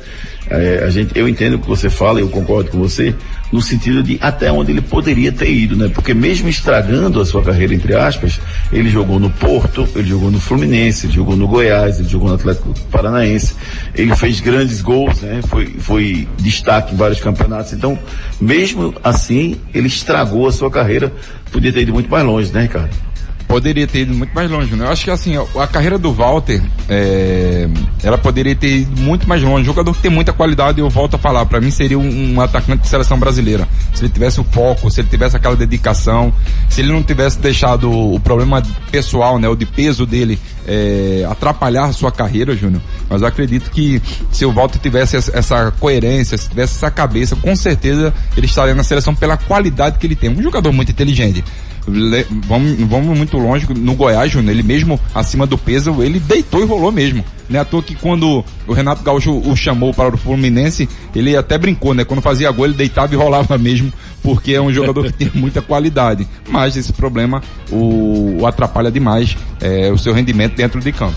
é, a gente, eu entendo o que você fala eu concordo com você, no sentido de até onde ele poderia ter ido, né? Porque mesmo estragando a sua carreira, entre aspas, ele jogou no Porto, ele jogou no Fluminense, ele jogou no Goiás, ele jogou no Atlético Paranaense, ele fez grandes gols, né? Foi, foi destaque em vários campeonatos. Então, mesmo assim, ele estragou a sua carreira, podia ter ido muito mais longe, né, Ricardo? Poderia ter ido muito mais longe, né? Eu acho que assim, a carreira do Walter, é, ela poderia ter ido muito mais longe. Um jogador que tem muita qualidade, eu volto a falar, para mim seria um, um atacante de seleção brasileira. Se ele tivesse o foco, se ele tivesse aquela dedicação, se ele não tivesse deixado o problema pessoal, né, o de peso dele, é, atrapalhar a sua carreira, Júnior. Mas eu acredito que se o Walter tivesse essa- coerência, se tivesse essa cabeça, com certeza ele estaria na seleção pela qualidade que ele tem. Um jogador muito inteligente. Le- vamos, vamos muito longe, no Goiás, Júnior, ele mesmo acima do peso, ele deitou e rolou mesmo. Não é à toa que quando o Renato Gaúcho o chamou para o Fluminense, ele até brincou, né? Quando fazia gol, ele deitava e rolava (laughs) mesmo, porque é um jogador que tem muita qualidade. Mas esse problema o, o atrapalha demais é, o seu rendimento dentro de campo.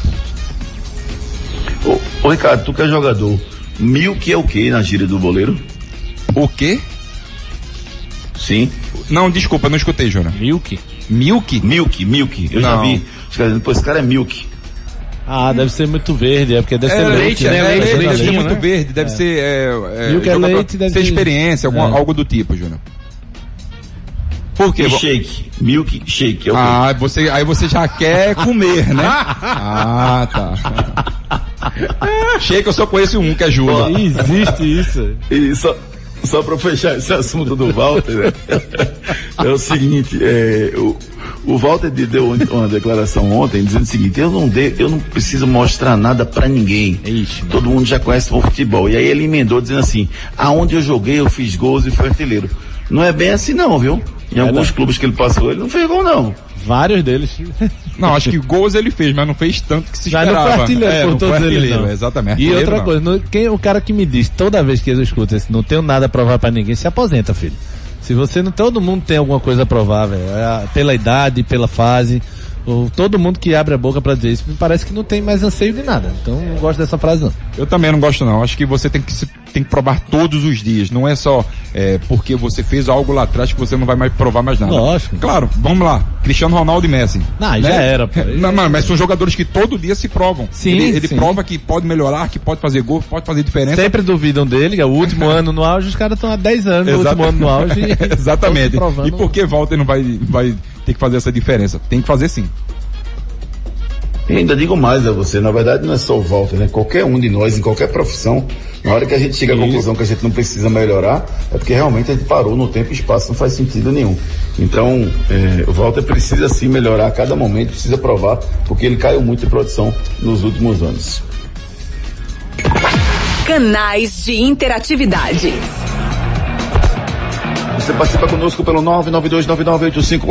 Ô, ô Ricardo, tu que é jogador, mil que é o que na gíria do boleiro? O quê? Sim. Não, desculpa, não escutei, Júnior. Milk? Milk? Milk, Milk. Eu já Não. vi. Os caras dizendo, pô, esse cara é Milk. Ah, deve ser muito verde, é porque deve ser leite, né? É, Leite, leite, deve leite, ser muito né? verde, deve É. ser. É, é, Milk é leite, deve ser ser- experiência, alguma- É. algo do tipo, Júnior. Por quê? E shake. Milk shake. É? Ah, você, aí você já quer comer, né? (laughs) ah, tá. Shake eu só conheço um, que é Júnior. Existe isso. E só, pra fechar esse assunto do Walter, né? é o seguinte, é, o, o Walter de- deu uma declaração ontem dizendo o seguinte, eu não, de, eu não preciso mostrar nada pra ninguém. Todo mundo já conhece o futebol. E aí ele emendou dizendo assim, aonde eu joguei eu fiz gols e fui artilheiro. Não é bem assim não, viu? Em alguns clubes que ele passou, ele não fez gol não. Vários deles. Não, acho que gols ele fez, mas não fez tanto que se esperava. não foi artilheiro É, por não todos foi eles, não. Exatamente. E outra não. coisa, no- quem, o cara que me diz toda vez que eu escuto esse, não tenho nada a provar pra ninguém, se aposenta, filho. Se você não, todo mundo tem alguma coisa a provar, velho. É Pela idade, pela fase. Todo mundo que abre a boca pra dizer isso, me parece que não tem mais anseio de nada. Então não gosto dessa frase não. Eu também não gosto não. Acho que você tem que, se- tem que provar todos os dias. Não é só é, porque você fez algo lá atrás que você não vai mais provar mais nada. Lógico. Claro, vamos lá. Cristiano Ronaldo e Messi. Não, já era, pô. (laughs) Não, mas, mas são jogadores que todo dia se provam. Sim, ele ele sim. prova que pode melhorar, que pode fazer gol, pode fazer diferença. Sempre duvidam dele, é o último (laughs) ano no auge, os caras estão há 10 anos no Exato. último ano no auge. e (laughs) Exatamente. provando. E por que Walter não vai, vai ter que fazer essa diferença? Tem que fazer sim. E ainda digo mais a você, na verdade não é só o Walter, né? Qualquer um de nós, em qualquer profissão, na hora que a gente chega à conclusão que a gente não precisa melhorar, é porque realmente a gente parou no tempo e espaço, não faz sentido nenhum. Então, é, o Walter precisa sim melhorar a cada momento, precisa provar, porque ele caiu muito de produção nos últimos anos. Canais de interatividade. Você participa conosco pelo 992998541,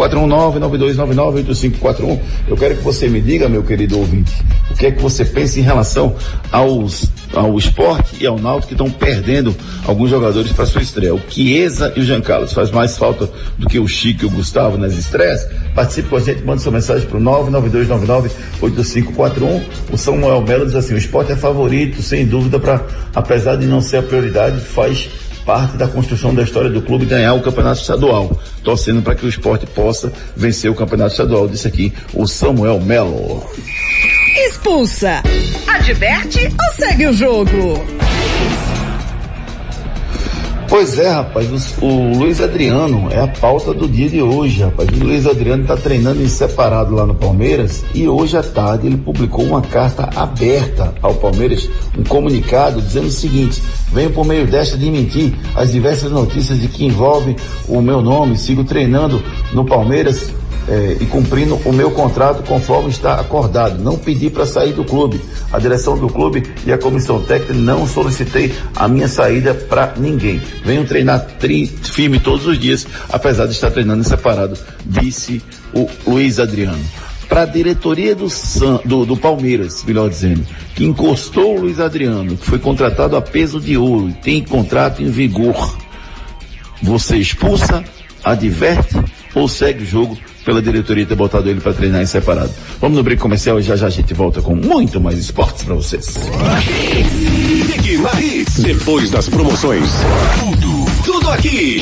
992998541. Eu quero que você me diga, meu querido ouvinte, o que é que você pensa em relação aos, ao esporte e ao Náutico que estão perdendo alguns jogadores para sua estreia. O Chiesa e o Jean Carlos faz mais falta do que o Chico e o Gustavo nas estreias? Participe com a gente, manda sua mensagem para o 992998541. O Samuel Melo diz assim, o esporte é favorito, sem dúvida, para, apesar de não ser a prioridade, faz parte da construção da história do clube ganhar o campeonato estadual, torcendo para que o esporte possa vencer o campeonato estadual. Disse aqui o Samuel Melo. Expulsa. Adverte ou segue o jogo? Pois é, rapaz, o, o, Luiz Adriano é a pauta do dia de hoje, rapaz. O Luiz Adriano está treinando em separado lá no Palmeiras e hoje à tarde ele publicou uma carta aberta ao Palmeiras, um comunicado dizendo o seguinte: venho por meio desta de mentir as diversas notícias de que envolvem o meu nome, sigo treinando no Palmeiras é, e cumprindo o meu contrato conforme está acordado. Não pedi para sair do clube. A direção do clube e a comissão técnica não solicitei a minha saída para ninguém. Venho treinar tri, firme todos os dias, apesar de estar treinando separado, disse o Luiz Adriano. Para a diretoria do, San, do, do, Palmeiras, melhor dizendo, que encostou o Luiz Adriano, que foi contratado a peso de ouro e tem contrato em vigor. Você expulsa, adverte ou segue o jogo pela diretoria ter botado ele para treinar em separado. Vamos no break comercial e já já a gente volta com muito mais esportes para vocês. Depois das promoções, tudo, tudo aqui.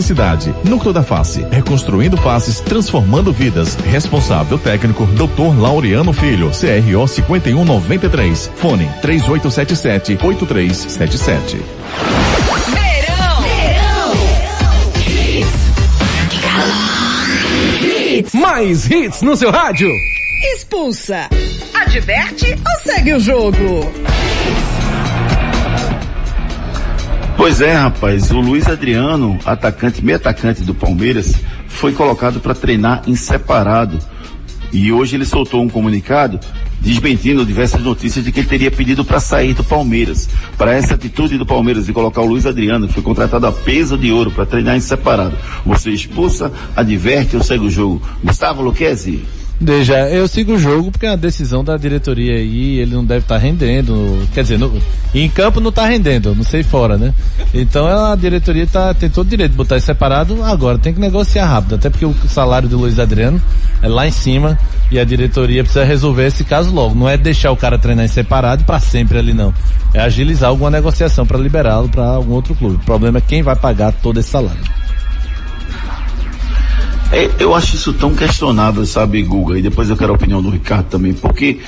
cidade. Núcleo da Face, reconstruindo faces, transformando vidas. Responsável técnico, Dr. Laureano Filho, CRO 5193. Fone 3877 8377. Verão. Mais hits no seu rádio. Expulsa. Adverte ou segue o jogo? Pois é, rapaz, o Luiz Adriano, atacante, meio atacante do Palmeiras, foi colocado para treinar em separado. E hoje ele soltou um comunicado desmentindo diversas notícias de que ele teria pedido para sair do Palmeiras. Para essa atitude do Palmeiras de colocar o Luiz Adriano, que foi contratado a peso de ouro para treinar em separado. Você expulsa, adverte ou segue o jogo. Gustavo Luquezzi. Veja, eu sigo o jogo porque é uma decisão da diretoria aí, ele não deve estar tá rendendo, quer dizer, no, em campo não está rendendo, não sei fora, né? Então a diretoria tá, tem todo o direito de botar isso separado, agora tem que negociar rápido, até porque o salário do Luiz Adriano é lá em cima e a diretoria precisa resolver esse caso logo, não é deixar o cara treinar separado para sempre ali não, é agilizar alguma negociação para liberá-lo para algum outro clube. O problema é quem vai pagar todo esse salário. É, eu acho isso tão questionável, sabe, Guga? E depois eu quero a opinião do Ricardo também, porque,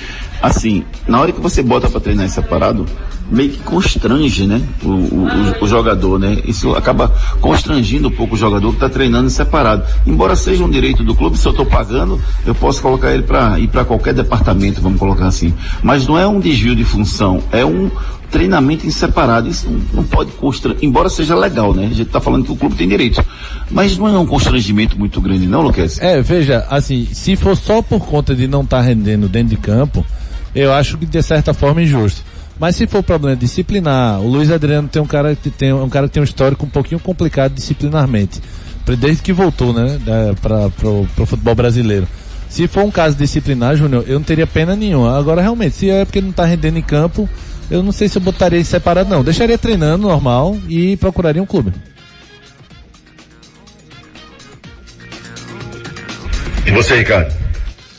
assim, na hora que você bota para treinar separado, meio que constrange, né, o, o, o, jogador, né? Isso acaba constrangindo um pouco o jogador que está treinando separado. Embora seja um direito do clube, se eu estou pagando, eu posso colocar ele para ir para qualquer departamento, vamos colocar assim. Mas não é um desvio de função, é um treinamento em separado. Isso não pode constranger, embora seja legal, né? A gente está falando que o clube tem direito. Mas não é um constrangimento muito grande, não, Lucas? É, veja, assim, se for só por conta de não estar tá rendendo dentro de campo, eu acho que de certa forma é injusto. Mas se for problema disciplinar, o Luiz Adriano tem um cara que tem um cara que tem um histórico um pouquinho complicado disciplinarmente. Desde que voltou, né, para o futebol brasileiro. Se for um caso disciplinar, Júnior, eu não teria pena nenhuma. Agora, realmente, se é porque não tá rendendo em campo, eu não sei se eu botaria ele separado, não. Deixaria treinando normal e procuraria um clube. E você, Ricardo?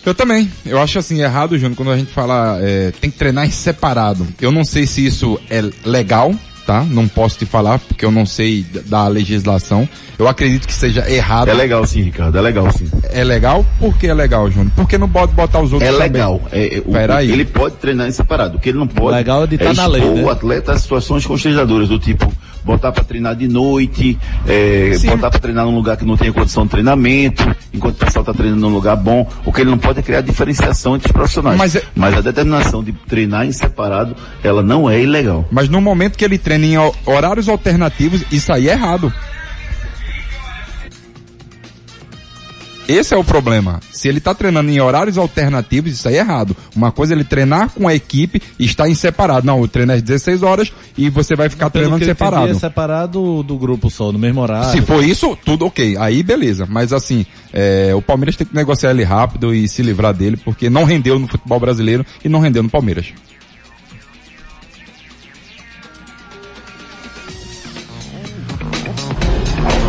Eu também. Eu acho assim, errado, Júnior, quando a gente fala é, tem que treinar em separado. Eu não sei se isso é legal, tá? Não posso te falar, porque eu não sei da legislação. Eu acredito que seja errado. É legal sim, Ricardo, é legal sim. É legal? Por que é legal, Júnior? Porque não pode botar os outros É também? legal. É, é, o- Peraí. Ele pode treinar em separado. O que ele não pode legal é de tá na expor lei, né? o atleta a situações constrangedoras, do tipo botar para treinar de noite, é, botar para treinar num lugar que não tenha condição de treinamento, enquanto o pessoal está treinando num lugar bom. O que ele não pode é criar diferenciação entre os profissionais. Mas é- Mas a determinação de treinar em separado, ela não é ilegal. Mas no momento que ele treina em ho- horários alternativos, isso aí é errado. Esse é o problema. Se ele está treinando em horários alternativos, isso aí é errado. Uma coisa é ele treinar com a equipe e estar em separado. Não, o treino é às 16 horas e você vai ficar Pelo treinando entendi, separado. é separado do grupo só, no mesmo horário. Se for isso, tudo ok. Aí beleza. Mas assim, é, o Palmeiras tem que negociar ele rápido e se livrar dele, porque não rendeu no futebol brasileiro e não rendeu no Palmeiras.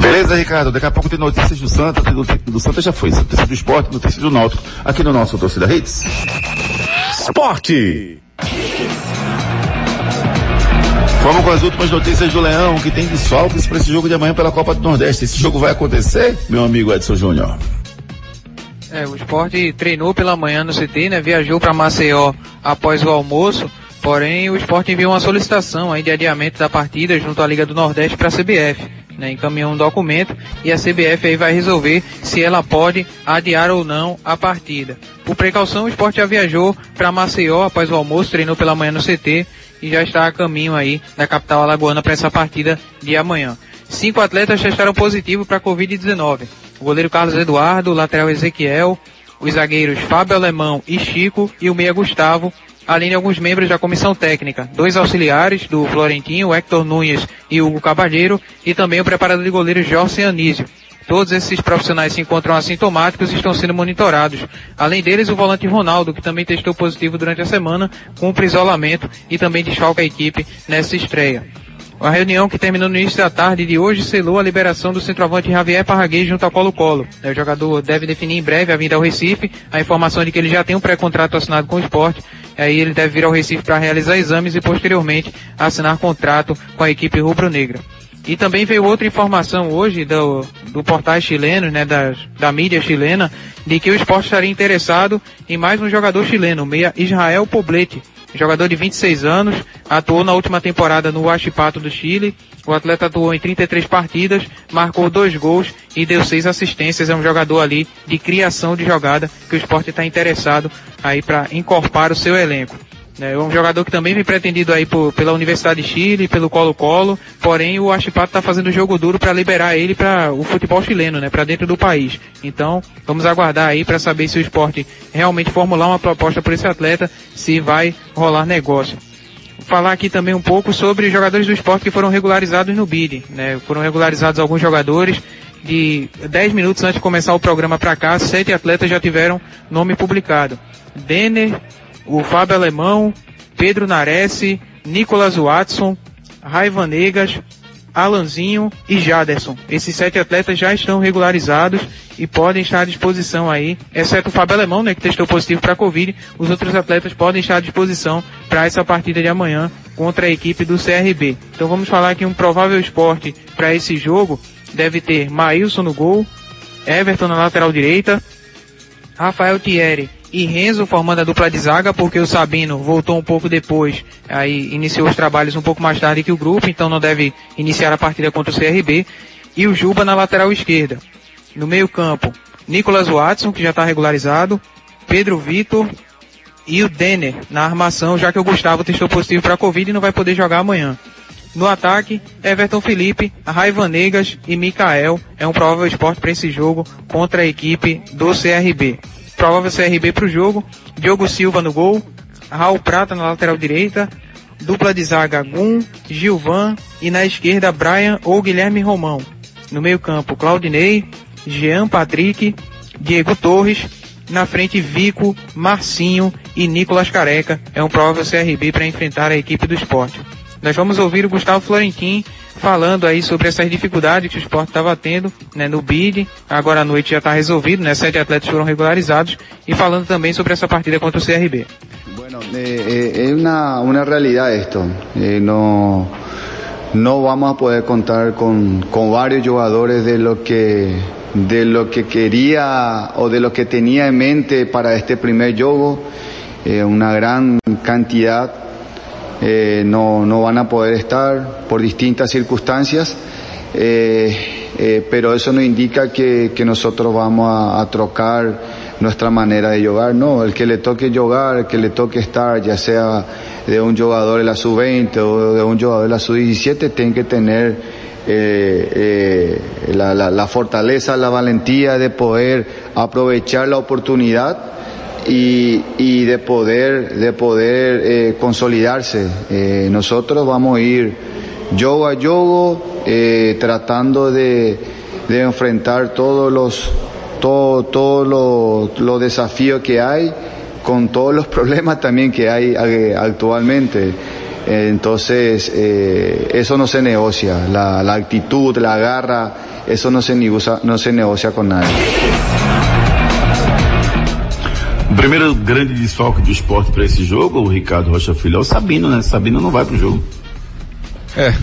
Beleza, Ricardo? Daqui a pouco tem notícias do Santa, tem notícias do Santa já foi, notícias do esporte, notícias do Náutico, aqui no nosso Torcida Hits. Esporte. Vamos com as últimas notícias do Leão, que tem desfalques para esse jogo de amanhã pela Copa do Nordeste. Esse jogo vai acontecer, meu amigo Edson Júnior? É, o esporte treinou pela manhã no CT, né? Viajou para Maceió após o almoço. Porém, o esporte enviou uma solicitação aí de adiamento da partida junto à Liga do Nordeste para a CBF. Né, encaminhou um documento e a CBF aí vai resolver se ela pode adiar ou não a partida. Por precaução, o esporte já viajou para Maceió após o almoço, treinou pela manhã no CT e já está a caminho aí da capital alagoana para essa partida de amanhã. Cinco atletas testaram positivo para a Covid-19. O goleiro Carlos Eduardo, o lateral Ezequiel, os zagueiros Fábio Alemão e Chico e o meia Gustavo, além de alguns membros da comissão técnica, dois auxiliares do Florentino, Hector Nunes e Hugo Cabalheiro, e também o preparador de goleiros Jorge Anísio. Todos esses profissionais se encontram assintomáticos e estão sendo monitorados. Além deles, o volante Ronaldo, que também testou positivo durante a semana, cumpre isolamento e também desfalca a equipe nessa estreia. A reunião que terminou no início da tarde de hoje selou a liberação do centroavante Javier Parraguês junto ao Colo-Colo. O jogador deve definir em breve a vinda ao Recife. A informação é de que ele já tem um pré-contrato assinado com o esporte. Aí ele deve vir ao Recife para realizar exames e posteriormente assinar contrato com a equipe rubro-negra. E também veio outra informação hoje do, do chilenos, né, da, da mídia chilena, de que o esporte estaria interessado em mais um jogador chileno, meia Israel Poblete, jogador de 26 anos, atuou na última temporada no Huachipato do Chile. O atleta atuou em 33 partidas, marcou dois gols e deu seis assistências. É um jogador ali de criação de jogada que o esporte está interessado aí para incorporar o seu elenco. É um jogador que também vem pretendido aí por, pela Universidade de Chile, pelo Colo-Colo, porém o Achipato está fazendo jogo duro para liberar ele para o futebol chileno, né, para dentro do país. Então, vamos aguardar aí para saber se o esporte realmente formular uma proposta por esse atleta, se vai rolar negócio. Falar aqui também um pouco sobre os jogadores do esporte que foram regularizados no BID, né, foram regularizados alguns jogadores, de 10 minutos antes de começar o programa para cá, sete atletas já tiveram nome publicado. Denner, o Fábio Alemão, Pedro Nares, Nicolas Watson, Raiva Negas, Alanzinho e Jaderson. Esses sete atletas já estão regularizados e podem estar à disposição aí, exceto o Fábio Alemão, né, que testou positivo para a Covid. Os outros atletas podem estar à disposição para essa partida de amanhã contra a equipe do CRB. Então vamos falar aqui um provável esporte para esse jogo. Deve ter Maílson no gol, Everton na lateral direita, Rafael Thierry e Renzo formando a dupla de zaga, porque o Sabino voltou um pouco depois, aí iniciou os trabalhos um pouco mais tarde que o grupo, então não deve iniciar a partida contra o CRB, e o Juba na lateral esquerda. No meio campo, Nicolas Watson, que já está regularizado, Pedro Vitor e o Denner na armação, já que o Gustavo testou positivo para a Covid e não vai poder jogar amanhã. No ataque, Everton Felipe, Raiva Negas e Mikael é um provável esporte para esse jogo contra a equipe do CRB. Provável CRB para o jogo, Diogo Silva no gol, Raul Prata na lateral direita, dupla de zaga Gum, Gilvan e na esquerda Brian ou Guilherme Romão. No meio campo, Claudinei, Jean Patrick, Diego Torres, Na frente, Vico, Marcinho e Nicolas Careca. É um provável CRB para enfrentar a equipe do esporte. Nós vamos ouvir o Gustavo Florentin falando aí sobre essas dificuldades que o esporte estava tendo né, no BID. Agora à noite já está resolvido, né? Sete atletas foram regularizados. E falando também sobre essa partida contra o CRB. Bueno, eh, eh, es una, una realidad esto. Eh, no, no vamos a poder contar con, con varios jugadores de lo que de lo que quería o de lo que tenía en mente para este primer juego. Eh, una gran cantidad eh, no, no van a poder estar por distintas circunstancias. Eh, eh, pero eso no indica que, que nosotros vamos a, trocar nuestra manera de jugar, no, el que le toque jugar, el que le toque estar, ya sea de un jugador de la sub-20 o de un jugador de la sub-17, tiene que tener eh, la, la, la fortaleza, la valentía de poder aprovechar la oportunidad y, y de poder, de poder eh, consolidarse. Eh, nosotros vamos a ir yogo a yogo, eh, tratando de, de enfrentar todos los todo, todos los los desafíos que hay, con todos los (laughs) problemas también que hay eh, actualmente. Entonces, eh, eso no se negocia, la, la actitud, la garra, eso no se, negocia, no se negocia con nadie. O primeiro grande desfalque do esporte para esse jogo, o Ricardo Rocha Filho, é o Sabino, né? Sabino não vai pro jogo. É.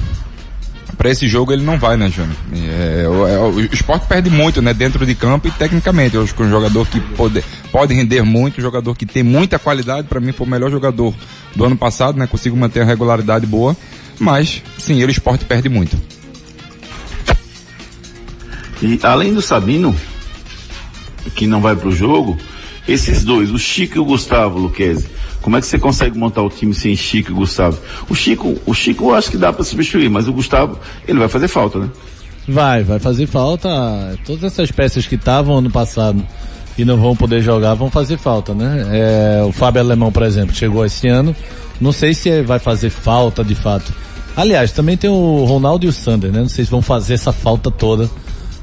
Pra esse jogo ele não vai, né, Júnior? É, o, é, o esporte perde muito, né, dentro de campo e tecnicamente. Eu acho que um jogador que pode, pode render muito, um jogador que tem muita qualidade, para mim foi o melhor jogador do ano passado, né? Consigo manter a regularidade boa, mas sim, ele o esporte perde muito. E além do Sabino, que não vai pro jogo, esses dois, o Chico e o Gustavo, Luquezzi, como é que você consegue montar o time sem Chico e Gustavo? O Chico, o Chico eu acho que dá para substituir, mas o Gustavo, ele vai fazer falta, né? Vai, vai fazer falta. Todas essas peças que estavam ano passado e não vão poder jogar vão fazer falta, né? É, o Fábio Alemão, por exemplo, chegou esse ano. Não sei se vai fazer falta de fato. Aliás, também tem o Ronaldo e o Sander, né? Não sei se vão fazer essa falta toda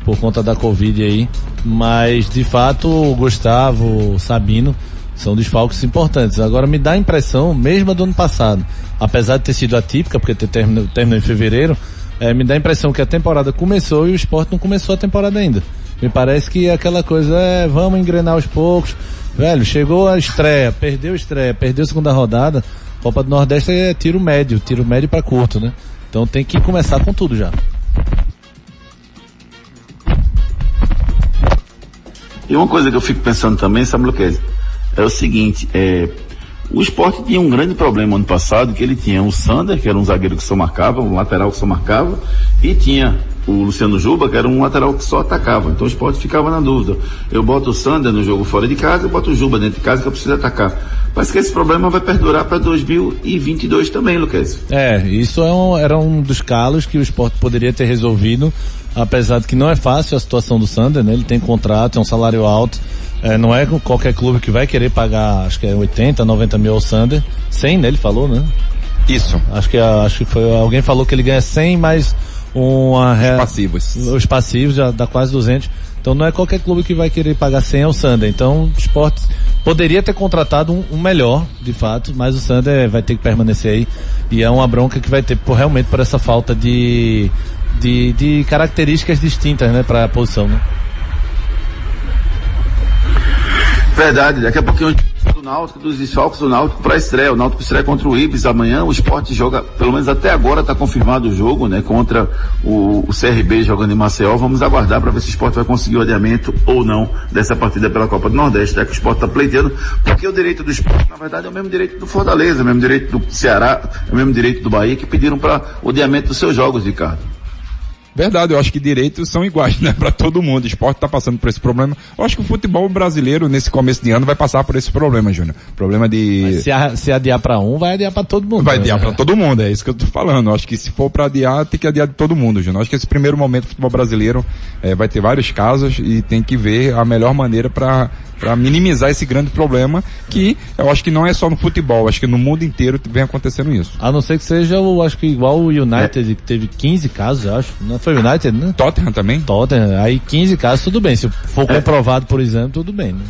por conta da Covid aí. Mas, de fato, o Gustavo, o Sabino, são desfalques importantes. Agora me dá a impressão, mesmo do ano passado, apesar de ter sido atípica, porque ter terminou, terminou em fevereiro, é, me dá a impressão que a temporada começou e o esporte não começou a temporada ainda. Me parece que aquela coisa é, vamos engrenar aos poucos. Velho, chegou a estreia, perdeu a estreia, perdeu a segunda rodada, Copa do Nordeste é tiro médio, tiro médio para curto, né? Então tem que começar com tudo já. E uma coisa que eu fico pensando também, sabe, Luquezzi? É o seguinte, é, o esporte tinha um grande problema ano passado, que ele tinha o Sander, que era um zagueiro que só marcava, um lateral que só marcava, e tinha o Luciano Juba, que era um lateral que só atacava. Então o esporte ficava na dúvida. Eu boto o Sander no jogo fora de casa, eu boto o Juba dentro de casa que eu preciso atacar. Parece que esse problema vai perdurar para 2022 também, Luquezzi. É, isso é um, era um dos calos que o esporte poderia ter resolvido, apesar de que não é fácil a situação do Sander, né? Ele tem contrato, é um salário alto, é, não é qualquer clube que vai querer pagar, acho que é 80, 90 mil ao Sander, 100, né? Ele falou, né? Isso. Acho que, acho que foi, alguém falou que ele ganha 100 mais uma... Os passivos. Os passivos já dá quase 200. Então não é qualquer clube que vai querer pagar 100 ao Sander. Então o esporte poderia ter contratado um, um, melhor, de fato, mas o Sander vai ter que permanecer aí. E é uma bronca que vai ter por, realmente por essa falta de, de, de características distintas, né, para a posição, né? Verdade, daqui a pouquinho do Náutico, dos desfalques do Náutico para a estreia. O Náutico estreia contra o Ibis amanhã. O esporte joga, pelo menos até agora está confirmado o jogo, né? Contra o, o, CRB jogando em Maceió. Vamos aguardar para ver se o esporte vai conseguir o adiamento ou não dessa partida pela Copa do Nordeste, já que o esporte está pleiteando, porque o direito do esporte, na verdade, é o mesmo direito do Fortaleza, é o mesmo direito do Ceará, é o mesmo direito do Bahia, que pediram para o adiamento dos seus jogos, Ricardo. Verdade, eu acho que direitos são iguais, né, para todo mundo. O esporte está passando por esse problema. Eu acho que o futebol brasileiro nesse começo de ano vai passar por esse problema, Júnior. Problema de se, a, se, adiar para um, vai adiar para todo mundo. Vai né? adiar para todo mundo, é isso que eu tô falando. Eu acho que se for para adiar, tem que adiar de todo mundo, Júnior. Eu acho que esse primeiro momento do futebol brasileiro é, vai ter vários casos e tem que ver a melhor maneira para para minimizar esse grande problema que eu acho que não é só no futebol, acho que no mundo inteiro vem acontecendo isso. A não ser que seja, o, acho que igual o United, é. que teve 15 casos, eu acho. Não foi o United, né? Tottenham também? Tottenham. Aí 15 casos, tudo bem. Se for comprovado, por exemplo, tudo bem, né?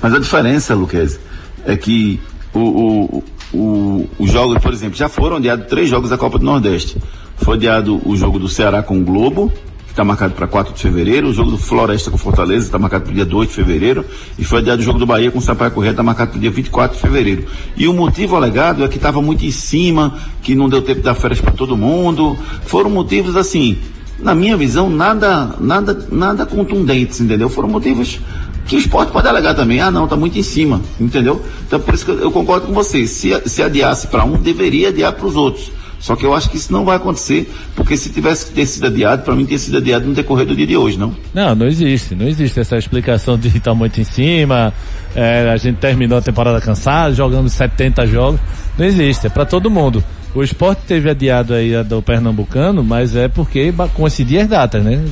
Mas a diferença, Luquez, é que o, o, o, os jogos, por exemplo, já foram adiados três jogos da Copa do Nordeste. Foi adiado o jogo do Ceará com o Globo, está marcado para 4 de fevereiro, o jogo do Floresta com Fortaleza está marcado para o dia 2 de fevereiro, e foi adiado o jogo do Bahia com o Sampaio Correia, está marcado para o dia 24 de fevereiro. E o motivo alegado é que estava muito em cima, que não deu tempo de dar férias para todo mundo. Foram motivos assim, na minha visão, nada, nada, nada contundentes, entendeu? Foram motivos que o esporte pode alegar também. Ah, não, está muito em cima, entendeu? Então, por isso que eu, concordo com vocês. Se, se adiasse para um, deveria adiar para os outros. Só que eu acho que isso não vai acontecer, porque se tivesse que ter sido adiado, para mim ter sido adiado no decorrer do dia de hoje, não? Não, não existe. Não existe essa explicação de estar muito em cima, é, a gente terminou a temporada cansado, jogando 70 jogos. Não existe, é para todo mundo. O esporte teve adiado aí a do Pernambucano, mas é porque coincidia as datas, né?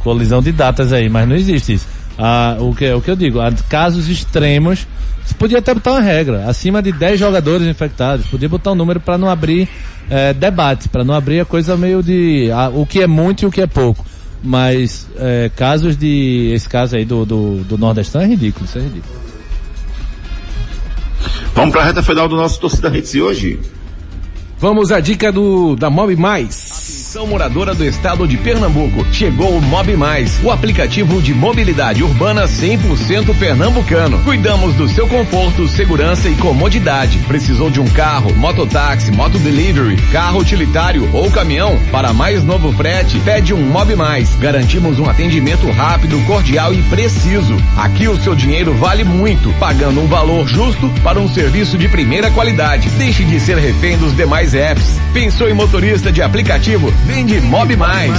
Colisão de datas aí, mas não existe isso. Ah, o, que, o que eu digo, casos extremos, você podia até botar uma regra, acima de 10 jogadores infectados, podia botar um número para não abrir é, debates, para não abrir a coisa meio de ah, o que é muito e o que é pouco. Mas é, casos de. Esse caso aí do, do, do Nordestão é ridículo, isso é ridículo. Vamos para a reta final do nosso Torcida Hits hoje. Vamos à dica do da Mob Mais. Atenção moradora do estado de Pernambuco. Chegou o Mob Mais, o aplicativo de mobilidade urbana 100% pernambucano. Cuidamos do seu conforto, segurança e comodidade. Precisou de um carro, mototáxi, motodelivery, carro utilitário ou caminhão? Para mais novo frete, pede um Mob Mais. Garantimos um atendimento rápido, cordial e preciso. Aqui o seu dinheiro vale muito, pagando um valor justo para um serviço de primeira qualidade. Deixe de ser refém dos demais apps. Pensou em motorista de aplicativo? Vende Mob Mais.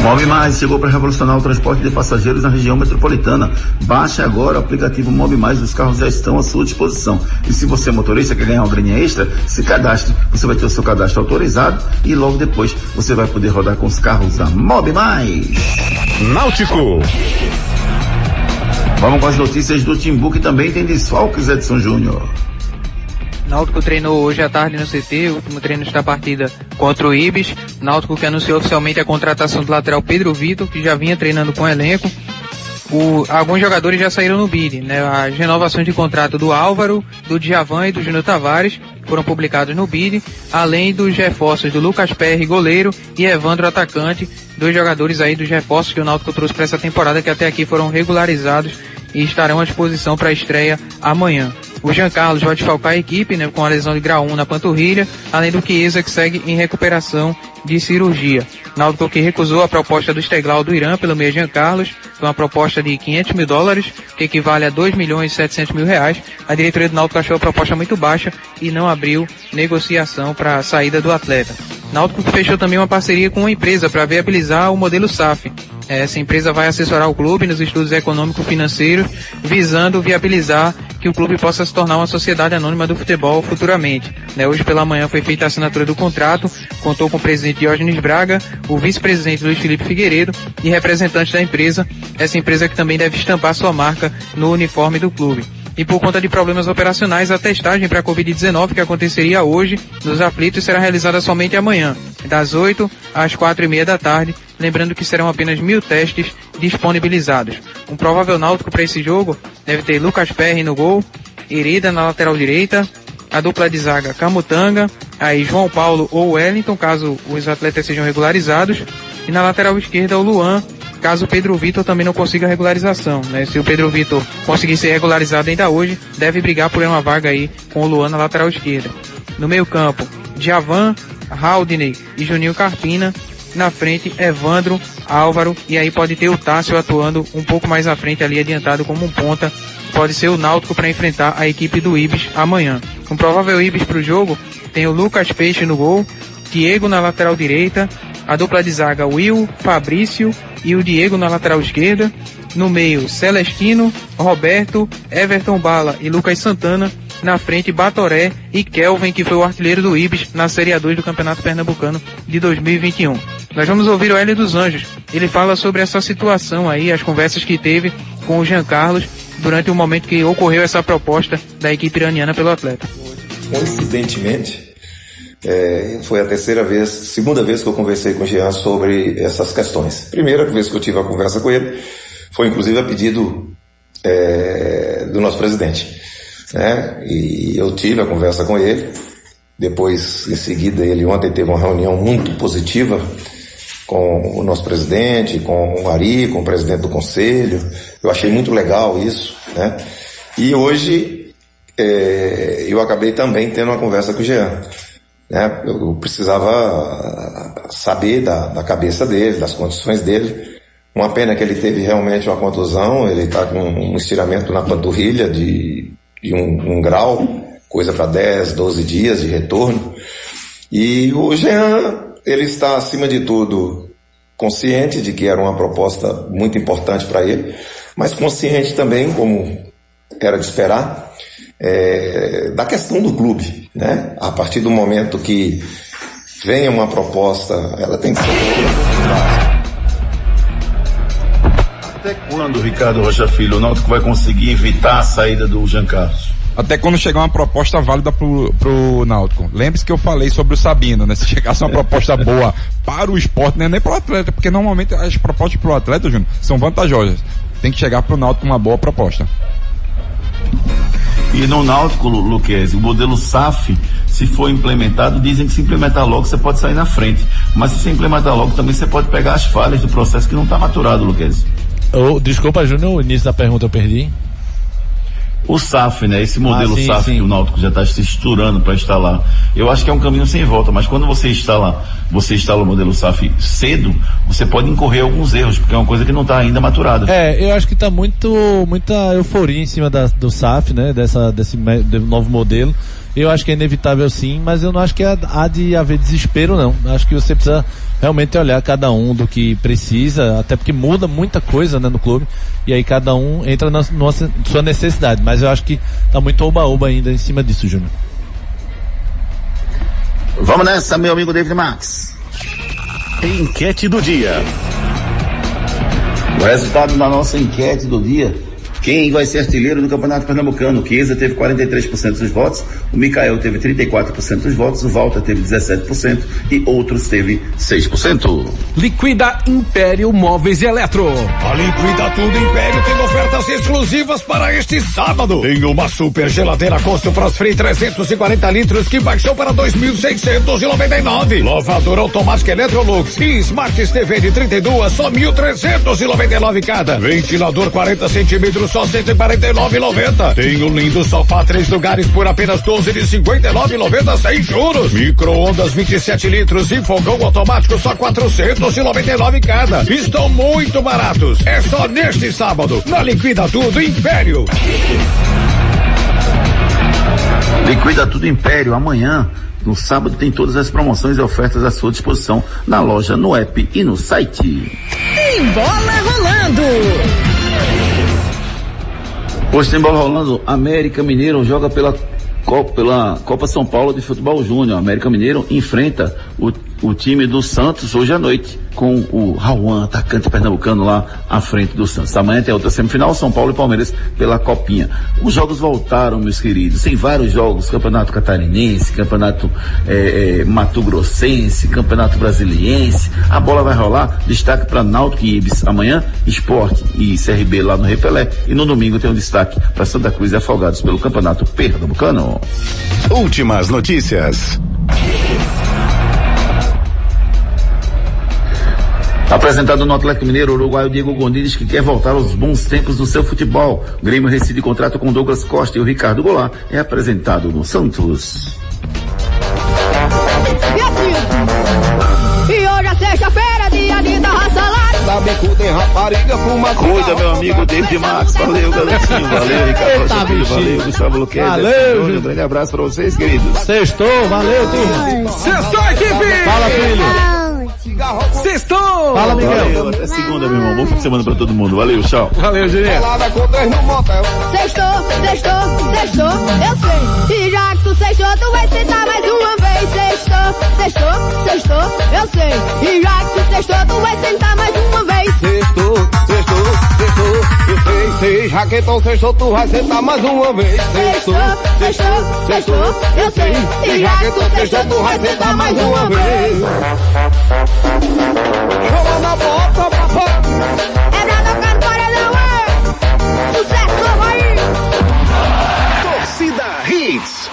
Mob Mais chegou para revolucionar o transporte de passageiros na região metropolitana. Baixe agora o aplicativo Mob Mais, os carros já estão à sua disposição. E se você é motorista quer ganhar uma graninha extra, se cadastre. Você vai ter o seu cadastro autorizado e logo depois você vai poder rodar com os carros da Mob Mais. Náutico. Vamos com as notícias do Timbu que também tem desfalques, Edson Júnior. Náutico treinou hoje à tarde no CT, o último treino da partida contra o Ibis. Náutico que anunciou oficialmente a contratação do lateral Pedro Vitor, que já vinha treinando com o elenco. O, alguns jogadores já saíram no BID, né? As renovações de contrato do Álvaro, do Djavan e do Júnior Tavares foram publicados no BID, além dos reforços do Lucas Perry, goleiro, e Evandro, atacante, dois jogadores aí dos reforços que o Náutico trouxe para essa temporada que até aqui foram regularizados e estarão à disposição para a estreia amanhã. O Jean Carlos vai desfalcar a equipe, né, com a lesão de grau 1 na panturrilha, além do Chiesa que segue em recuperação de cirurgia. Náutico que recusou a proposta do Esteglau do Irã pelo meio Jean Carlos, foi uma proposta de 500 mil dólares, que equivale a 2 milhões e 700 mil reais. A diretoria do Náutico achou a proposta muito baixa e não abriu negociação para a saída do atleta. Náutico fechou também uma parceria com uma empresa para viabilizar o modelo SAF. Essa empresa vai assessorar o clube nos estudos econômico-financeiros, visando viabilizar que o clube possa se tornar uma sociedade anônima do futebol futuramente. Né, hoje pela manhã foi feita a assinatura do contrato, contou com o presidente Diógenes Braga, o vice-presidente Luiz Felipe Figueiredo e representantes da empresa, essa empresa que também deve estampar sua marca no uniforme do clube. E por conta de problemas operacionais, a testagem para a Covid-19 que aconteceria hoje nos aflitos será realizada somente amanhã, das 8 às 4 e meia da tarde, lembrando que serão apenas mil testes disponibilizados. Um provável náutico para esse jogo deve ter Lucas Perry no gol, Herida na lateral direita, a dupla de zaga Camutanga, aí João Paulo ou Wellington, caso os atletas sejam regularizados, e na lateral esquerda o Luan, caso o Pedro Vitor também não consiga regularização. Né? Se o Pedro Vitor conseguir ser regularizado ainda hoje, deve brigar por uma vaga aí com o Luan na lateral esquerda. No meio campo, Javan, Haldney e Juninho Carpina. Na frente, Evandro, Álvaro e aí pode ter o Tássio atuando um pouco mais à frente ali, adiantado como um ponta. Pode ser o Náutico para enfrentar a equipe do Ibis amanhã. Um provável Ibis para o jogo tem o Lucas Peixe no gol, Diego na lateral direita, a dupla de zaga Will, Fabrício e o Diego na lateral esquerda. No meio, Celestino, Roberto, Everton Bala e Lucas Santana. Na frente, Batoré e Kelvin, que foi o artilheiro do Ibis na Série A2 do Campeonato Pernambucano de 2021. Nós vamos ouvir o Hélio dos Anjos. Ele fala sobre essa situação aí, as conversas que teve com o Jean Carlos durante o momento que ocorreu essa proposta da equipe iraniana pelo atleta. Coincidentemente, É, foi a terceira vez, segunda vez que eu conversei com o Jean sobre essas questões. Primeira vez que eu tive a conversa com ele foi inclusive a pedido é, do nosso presidente. Né? E eu tive a conversa com ele. Depois, em seguida, ele ontem teve uma reunião muito positiva com o nosso presidente, com o Ari, com o presidente do conselho. Eu achei muito legal isso, né? E hoje é, eu acabei também tendo uma conversa com o Jean. Né? Eu precisava saber da, da cabeça dele, das condições dele. Uma pena que ele teve realmente uma contusão, ele está com um estiramento na panturrilha de, de um, um grau, coisa para 10, 12 dias de retorno. E o Jean, ele está acima de tudo consciente de que era uma proposta muito importante para ele, mas consciente também, como era de esperar, é, da questão do clube, né? A partir do momento que venha uma proposta, ela tem que ser Até quando, Ricardo Rocha Filho, o Náutico vai conseguir evitar a saída do Jean Carlos? Até quando chegar uma proposta válida pro, pro Náutico. Lembre-se que eu falei sobre o Sabino, né? Se chegasse uma proposta boa para o esporte, não é nem pro atleta, porque normalmente as propostas pro atleta, Júnior, são vantajosas. Tem que chegar pro Náutico com uma boa proposta. E no Náutico, Lu- Luquezzi, o modelo SAF, se for implementado, dizem que se implementar logo você pode sair na frente. Mas se você implementar logo também você pode pegar as falhas do processo que não está maturado, Luquezzi. Ô, desculpa, Júnior, o início da pergunta eu perdi. O SAF, né? Esse modelo Ah, sim, SAF sim. que o Náutico já está se estourando para instalar. Eu acho que é um caminho sem volta, mas quando você instala, você instala o modelo SAF cedo, você pode incorrer alguns erros, porque é uma coisa que não está ainda maturada. É, eu acho que tá muito, muita euforia em cima da- do SAF, né? Dessa, desse novo modelo. Eu acho que é inevitável sim, mas eu não acho que há, de haver desespero não. Eu Acho que você precisa realmente olhar cada um do que precisa, até porque muda muita coisa né, no clube, e aí cada um entra na nossa, sua necessidade. Mas eu acho que tá muito oba-oba ainda em cima disso, Júnior. Vamos nessa, meu amigo David Max. Enquete do dia. O resultado da nossa enquete do dia. Quem vai ser artilheiro do Campeonato Pernambucano? O Chiesa teve 43% dos votos, o Mikael teve 34% dos votos, o Walter teve 17% e outros teve 6%. Liquida Império Móveis e Eletro. A Liquida Tudo Império tem ofertas exclusivas para este sábado. Tem uma super geladeira Construfrost Free 340 litros que baixou para 2.699. Lavadora automática Electrolux e Smart TV de 32 só 1.399 cada. Ventilador 40 centímetros só 149,90. Tem um lindo sofá três lugares por apenas 12 de 59,90 sem juros. Micro-ondas 27 litros e fogão automático só 499 cada. Estão muito baratos. É só neste sábado, na Liquida Tudo Império. Liquida Tudo Império amanhã. No sábado tem todas as promoções e ofertas à sua disposição na loja, no app e no site. Tem bola rolando. Hoje tem bola rolando. América Mineiro joga pela Copa, pela Copa São Paulo de Futebol Júnior. América Mineiro enfrenta o, o time do Santos hoje à noite com o Rauan, atacante pernambucano lá à frente do Santos. Amanhã tem outra semifinal, São Paulo e Palmeiras pela Copinha. Os jogos voltaram, meus queridos. Tem vários jogos, Campeonato Catarinense, Campeonato eh, eh, Mato Grossense, Campeonato Brasiliense. A bola vai rolar. Destaque para Náutico e Ibis amanhã, Esporte e CRB lá no Repelé. E no domingo tem um destaque para Santa Cruz e Afogados pelo Campeonato Pernambucano. Últimas notícias. Apresentado no Atlético Mineiro, o uruguaio Diego Gondim diz que quer voltar aos bons tempos do seu futebol. O Grêmio rescinde contrato com Douglas Costa e o Ricardo Goulart é apresentado no Santos. E hoje é sexta-feira, dia de dar salário. Da bico tem rapariga, fuma Cuida, meu amigo David Max. Valeu, Galantinho. Valeu, Ricardo Eita, Filho. Valeu, Gustavo Luquete. Valeu, Um grande abraço para vocês, queridos. Sextou, valeu, turma. Sextou, equipe! Fala, filho. Sextou! Fala, Miguel. Valeu, até segunda, meu irmão. Bom fim de semana para todo mundo. Valeu, tchau. Valeu, Juliette. Sextou, sextou, sextou, eu sei. E já que tu sextou, tu vai sentar mais uma vez. Sextou, sextou, sextou, eu sei. E já que tu sextou, tu vai sentar mais uma vez. Sextou, sextou, sextou, eu sei. sei. Já que então sextou, tu vai sentar mais uma vez. Sextou, sextou, sextou, eu sei. E já que então sextou, tu vai sentar mais uma vez. É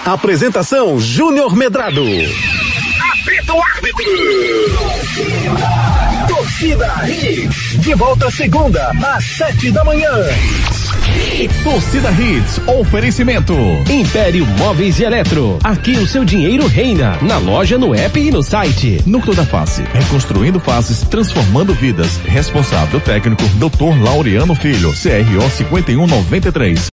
é! Apresentação Júnior Medrado. Apita o árbitro. Torcida Hits. De volta segunda, às sete da manhã. Torcida Hits, oferecimento. Império Móveis e Eletro. Aqui o seu dinheiro reina. Na loja, no app e no site. Núcleo da Face, reconstruindo faces, transformando vidas. Responsável técnico, Dr. Laureano Filho, CRO 5193.